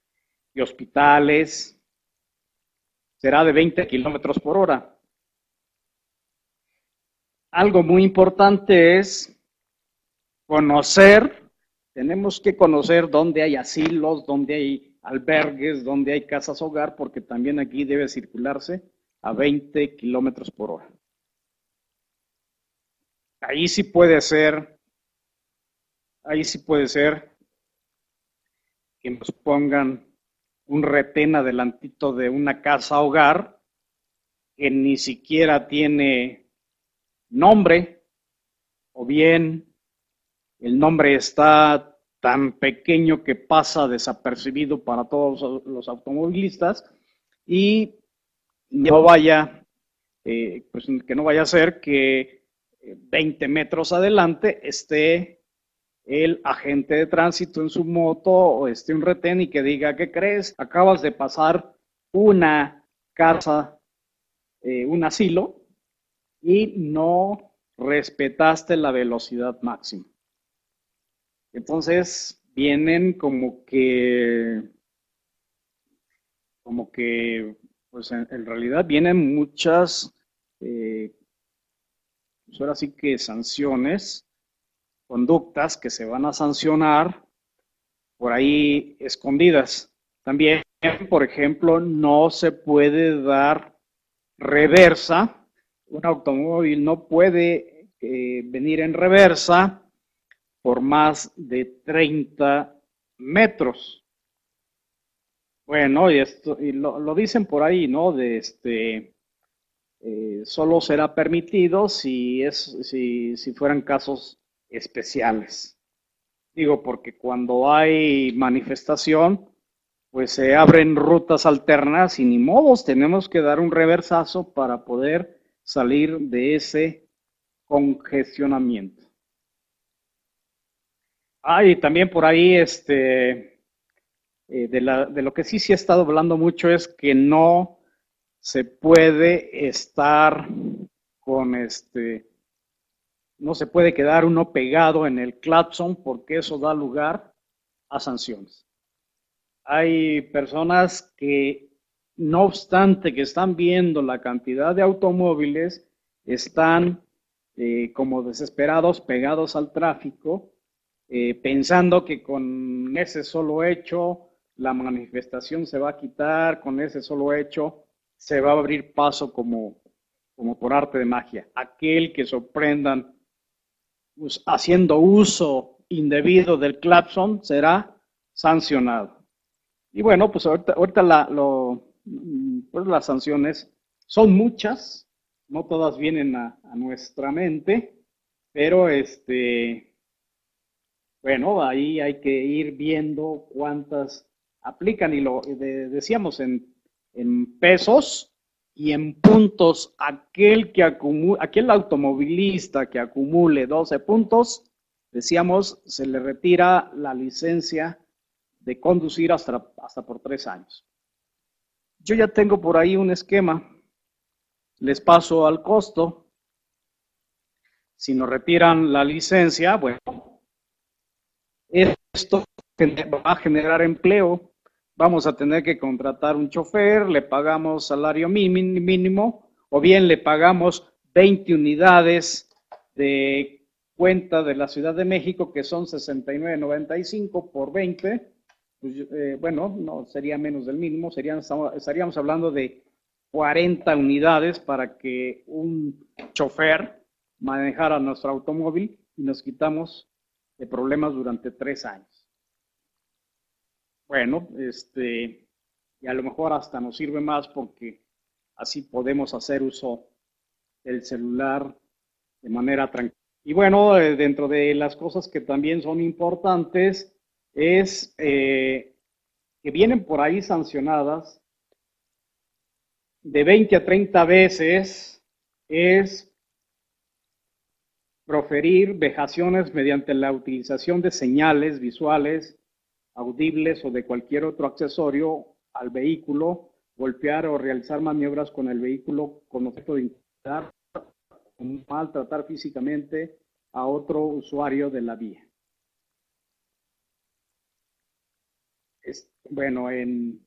y hospitales, será de 20 kilómetros por hora algo muy importante es conocer, tenemos que conocer dónde hay asilos, dónde hay albergues, dónde hay casas hogar, porque también aquí debe circularse a 20 kilómetros por hora. Ahí sí puede ser, ahí sí puede ser que nos pongan un retén adelantito de una casa hogar que ni siquiera tiene nombre, o bien el nombre está tan pequeño que pasa desapercibido para todos los automovilistas y no vaya, eh, pues que no vaya a ser que 20 metros adelante esté el agente de tránsito en su moto o esté un retén y que diga, ¿qué crees? Acabas de pasar una casa, eh, un asilo, y no respetaste la velocidad máxima. Entonces vienen como que, como que, pues en, realidad vienen muchas, eh, pues que sanciones, conductas que se van a sancionar por ahí escondidas. También, por ejemplo, no se puede dar reversa un automóvil no puede eh, venir en reversa por más de 30 metros. Bueno, y esto y lo, dicen por ahí, ¿no? De este, eh, solo será permitido si, es, si, si fueran casos especiales. Digo, porque cuando hay manifestación, pues se abren rutas alternas y ni modos, tenemos que dar un reversazo para poder salir de ese congestionamiento. Ah, y también por ahí, este, eh, de, de lo que sí se ha estado hablando mucho es que no se puede estar con este, no se puede quedar uno pegado en el claxon porque eso da lugar a sanciones. Hay personas que, no obstante que están viendo la cantidad de automóviles, están eh, como desesperados, pegados al tráfico, eh, pensando que con ese solo hecho la manifestación se va a quitar, con ese solo hecho se va a abrir paso como, como por arte de magia. Aquel que sorprendan haciendo uso indebido del clapson será sancionado. Y bueno, pues ahorita, la, pues las sanciones son muchas, no todas vienen a, nuestra mente, pero este, bueno, ahí hay que ir viendo cuántas aplican y lo decíamos en, en pesos, y en puntos aquel que acumule, aquel automovilista que acumule 12 puntos, decíamos, se le retira la licencia de conducir hasta, hasta por tres años. Yo ya tengo por ahí un esquema, les paso al costo. Si nos retiran la licencia, bueno, esto va a generar empleo. Vamos a tener que contratar un chofer, le pagamos salario mínimo o bien le pagamos 20 unidades de cuenta de la Ciudad de México, que son 69.95 por 20, pues, eh, bueno, no sería menos del mínimo, serían, estaríamos hablando de 40 unidades para que un chofer manejara nuestro automóvil y nos quitamos de problemas durante tres años bueno, este, y a lo mejor hasta nos sirve más porque así podemos hacer uso del celular de manera tranquila. Y bueno, eh, dentro de las cosas que también son importantes es eh, que vienen por ahí sancionadas de 20 a 30 veces es proferir vejaciones mediante la utilización de señales visuales audibles o de cualquier otro accesorio al vehículo, golpear o realizar maniobras con el vehículo con objeto de intentar maltratar físicamente a otro usuario de la vía. Bueno, en,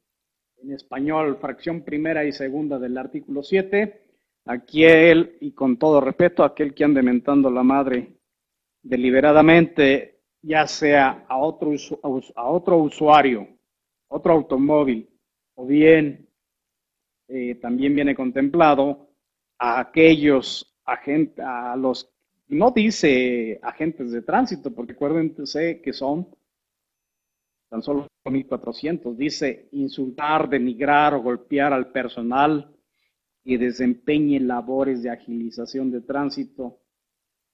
español, fracción primera y segunda del artículo 7, aquel, y con todo respeto, aquel que ande mentando la madre deliberadamente ya sea a otro, a otro usuario, otro automóvil, o bien eh, también viene contemplado a aquellos agentes, a los, no dice agentes de tránsito, porque acuérdense que son tan solo 1.400, dice insultar, denigrar o golpear al personal que desempeñe labores de agilización de tránsito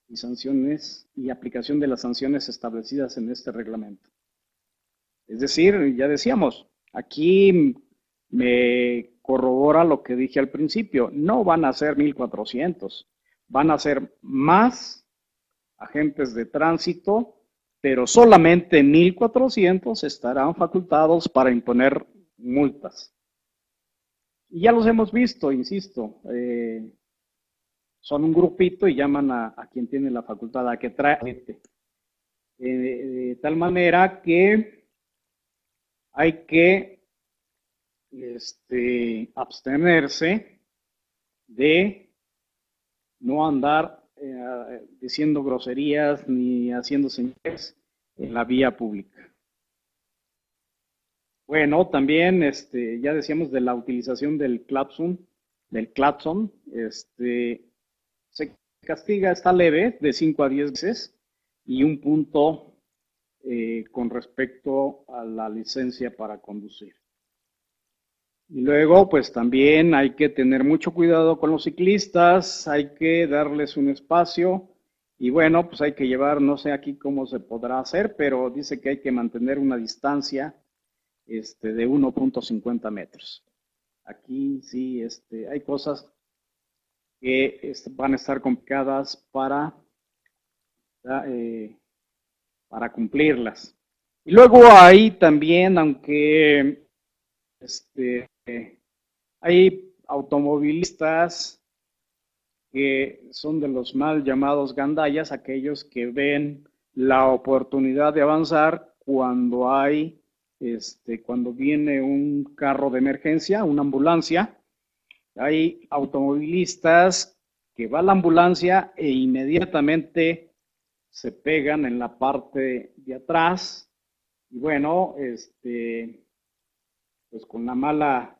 y sanciones y aplicación de las sanciones establecidas en este reglamento. Es decir, ya decíamos, aquí me corrobora lo que dije al principio, no van a ser 1400, van a ser más agentes de tránsito, pero solamente 1400 estarán facultados para imponer multas. Y ya los hemos visto, insisto, eh, son un grupito y llaman a, quien tiene la facultad a que trae eh, de tal manera que hay que este, abstenerse de no andar eh, diciendo groserías ni haciendo señales en la vía pública. Bueno, también este, ya decíamos de la utilización del clapson, del clapson, este, se castiga, está leve, de 5 a 10 veces, y un punto eh, con respecto a la licencia para conducir. Y luego, pues también hay que tener mucho cuidado con los ciclistas, hay que darles un espacio Y bueno, pues hay que llevar, no sé aquí cómo se podrá hacer, pero dice que hay que mantener una distancia este, de 1.50 metros. Aquí sí, este, hay cosas que este, van a estar complicadas para, eh, para cumplirlas. Y luego hay también, aunque este, hay automovilistas que son de los mal llamados gandayas, aquellos que ven la oportunidad de avanzar cuando hay, este, cuando viene un carro de emergencia, una ambulancia. Hay automovilistas que va a la ambulancia e inmediatamente se pegan en la parte de atrás. Y bueno, este, pues con la mala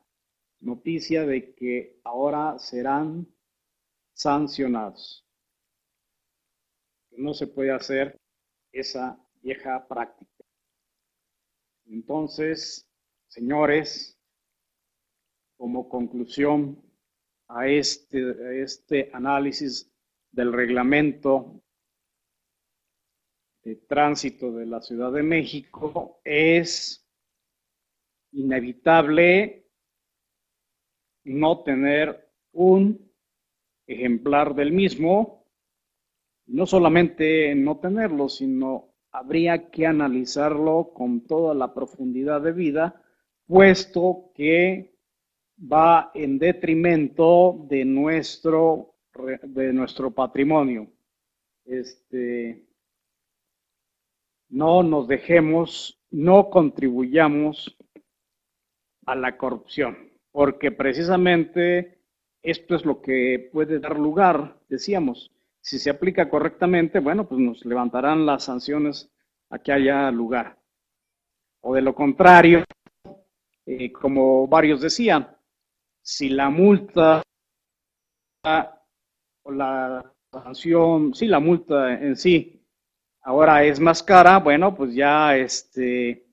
noticia de que ahora serán sancionados. No se puede hacer esa vieja práctica. Entonces, señores, como conclusión a este, a este análisis del reglamento de tránsito de la Ciudad de México, es inevitable no tener un ejemplar del mismo, no solamente no tenerlo, sino habría que analizarlo con toda la profundidad de vida, puesto que va en detrimento de nuestro, de nuestro patrimonio. Este, no nos dejemos, no contribuyamos a la corrupción, porque precisamente esto es lo que puede dar lugar, decíamos, si se aplica correctamente, bueno, pues nos levantarán las sanciones a que haya lugar. O de lo contrario, eh, como varios decían, si la multa o la sanción, si la multa en sí ahora es más cara, bueno, pues ya este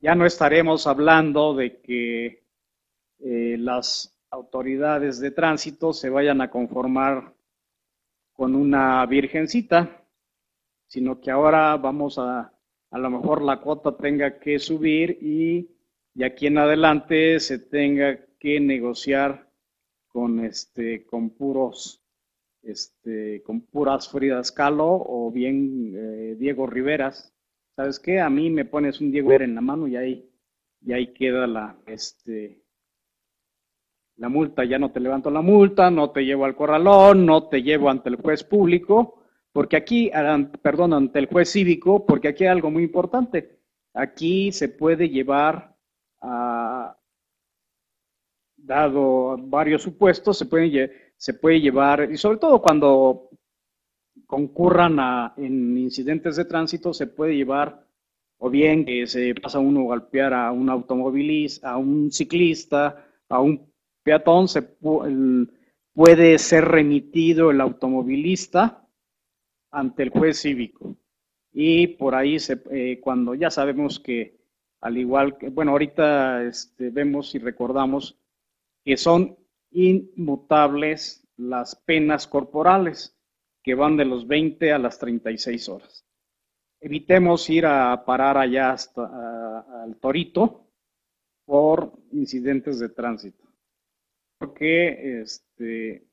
ya no estaremos hablando de que eh, las autoridades de tránsito se vayan a conformar con una virgencita, sino que ahora vamos a, a lo mejor la cuota tenga que subir y de aquí en adelante se tenga que negociar con este, con puros, este, con puras Fridas Kahlo o bien eh, Diego Riveras. ¿Sabes qué? A mí me pones un Diego en la mano y ahí, y ahí queda la, este, la multa, ya no te levanto la multa, no te llevo al corralón, no te llevo ante el juez público, porque aquí, perdón, ante el juez cívico, porque aquí hay algo muy importante. Aquí se puede llevar, dado varios supuestos, se puede, se puede llevar, y sobre todo cuando concurran a, en incidentes de tránsito, se puede llevar o bien que se pasa uno a golpear a un automovilista, a un ciclista, a un peatón se puede ser remitido el automovilista ante el juez cívico. Y por ahí, se, eh, cuando ya sabemos que, al igual que, bueno, ahorita este, vemos y recordamos que son inmutables las penas corporales, que van de los 20 a las 36 horas. Evitemos ir a parar allá hasta al torito por incidentes de tránsito porque este,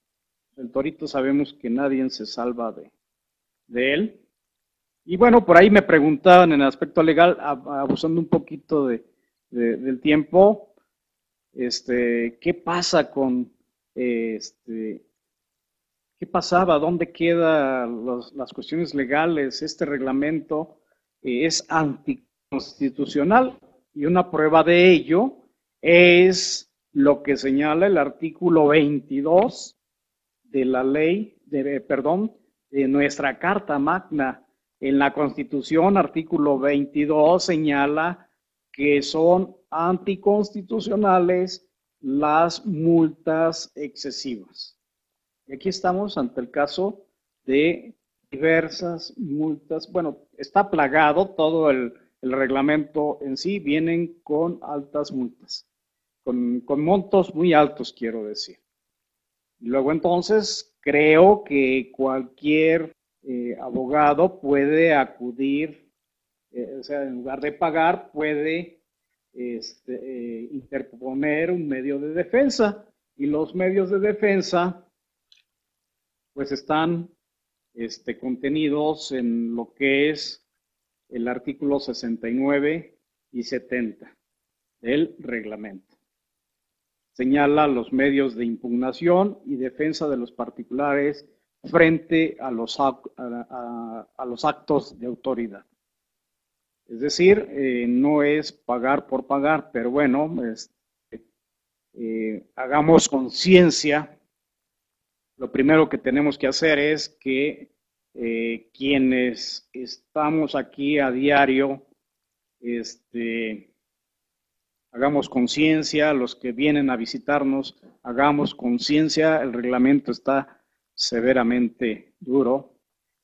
el torito sabemos que nadie se salva de, de él. Y bueno, por ahí me preguntaban en el aspecto legal, abusando un poquito de, del tiempo, este, ¿qué pasa con, este, qué pasaba, dónde quedan las cuestiones legales? Este reglamento eh, es anticonstitucional y una prueba de ello es lo que señala el artículo 22 de la ley, de, perdón, de nuestra Carta Magna. En la Constitución, artículo 22 señala que son anticonstitucionales las multas excesivas. Y aquí estamos ante el caso de diversas multas. Bueno, está plagado todo el, el reglamento en sí, vienen con altas multas con, montos muy altos, quiero decir. luego entonces creo que cualquier eh, abogado puede acudir, eh, o sea, en lugar de pagar, puede este, eh, interponer un medio de defensa. Y los medios de defensa, pues están este, contenidos en lo que es el artículo 69 y 70 del reglamento. Señala los medios de impugnación y defensa de los particulares frente a los, a, los actos de autoridad. Es decir, eh, no es pagar por pagar, pero bueno, eh, hagamos conciencia. Lo primero que tenemos que hacer es que eh, quienes estamos aquí a diario, este, hagamos conciencia, los que vienen a visitarnos, hagamos conciencia, el reglamento está severamente duro.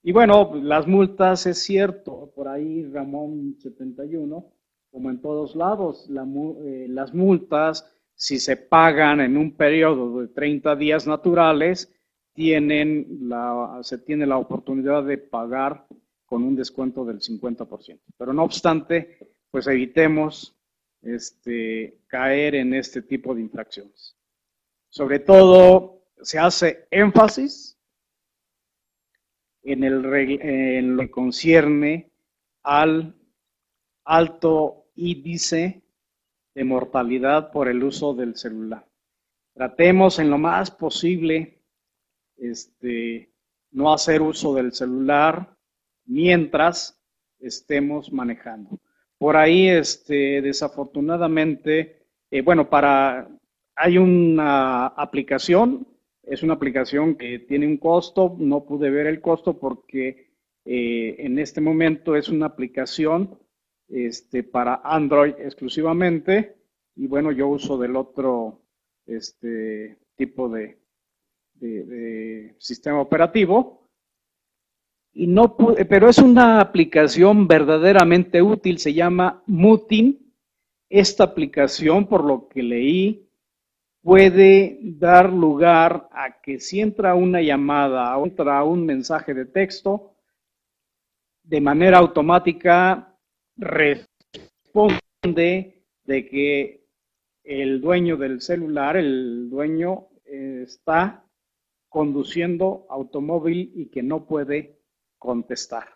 Y bueno, las multas es cierto, por ahí Ramón 71, como en todos lados, eh, las multas, si se pagan en un periodo de 30 días naturales, tienen la, se tiene la oportunidad de pagar con un descuento del 50%. Pero no obstante, pues evitemos este, caer en este tipo de infracciones. Sobre todo, se hace énfasis en, el, en lo que concierne al alto índice de mortalidad por el uso del celular. Tratemos en lo más posible este, no hacer uso del celular mientras estemos manejando. Por ahí, este, desafortunadamente, eh, bueno, para, hay una aplicación, es una aplicación que tiene un costo, no pude ver el costo porque eh, en este momento es una aplicación este, para Android exclusivamente y bueno, yo uso del otro este, tipo de, de sistema operativo y no pero es una aplicación verdaderamente útil, se llama Mutin. Esta aplicación, por lo que leí, puede dar lugar a que si entra una llamada o entra un mensaje de texto, de manera automática responde de que el dueño del celular, el dueño, está conduciendo automóvil y que no puede contestar.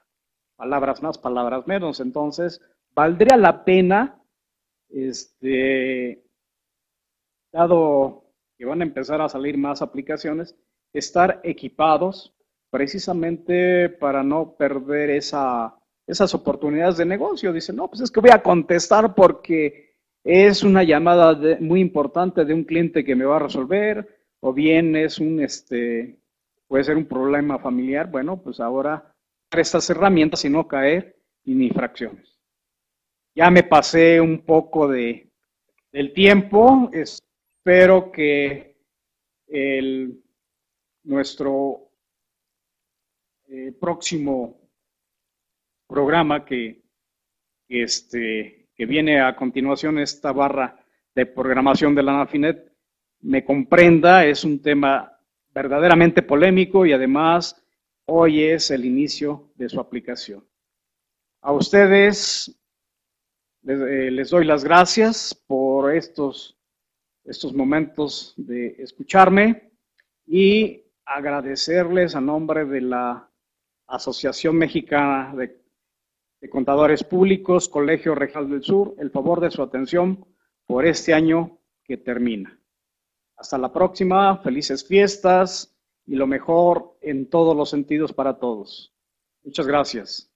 Palabras más, palabras menos. Entonces, valdría la pena, este, dado que van a empezar a salir más aplicaciones, estar equipados precisamente para no perder esa, esas oportunidades de negocio. Dicen, no, pues es que voy a contestar porque es una llamada muy importante de un cliente que me va a resolver, o bien es un, este, puede ser un problema familiar. Bueno, pues ahora estas herramientas y no caer en infracciones. Ya me pasé un poco de, del tiempo, espero que el, nuestro eh, próximo programa que, este, que viene a continuación, esta barra de programación de la NAFINET, me comprenda, es un tema verdaderamente polémico y además Hoy es el inicio de su aplicación. A ustedes eh, les, doy las gracias por estos, estos momentos de escucharme y agradecerles a nombre de la Asociación Mexicana de, Contadores Públicos, Colegio Regional del Sur, el favor de su atención por este año que termina. Hasta la próxima, felices fiestas y lo mejor en todos los sentidos para todos. Muchas gracias.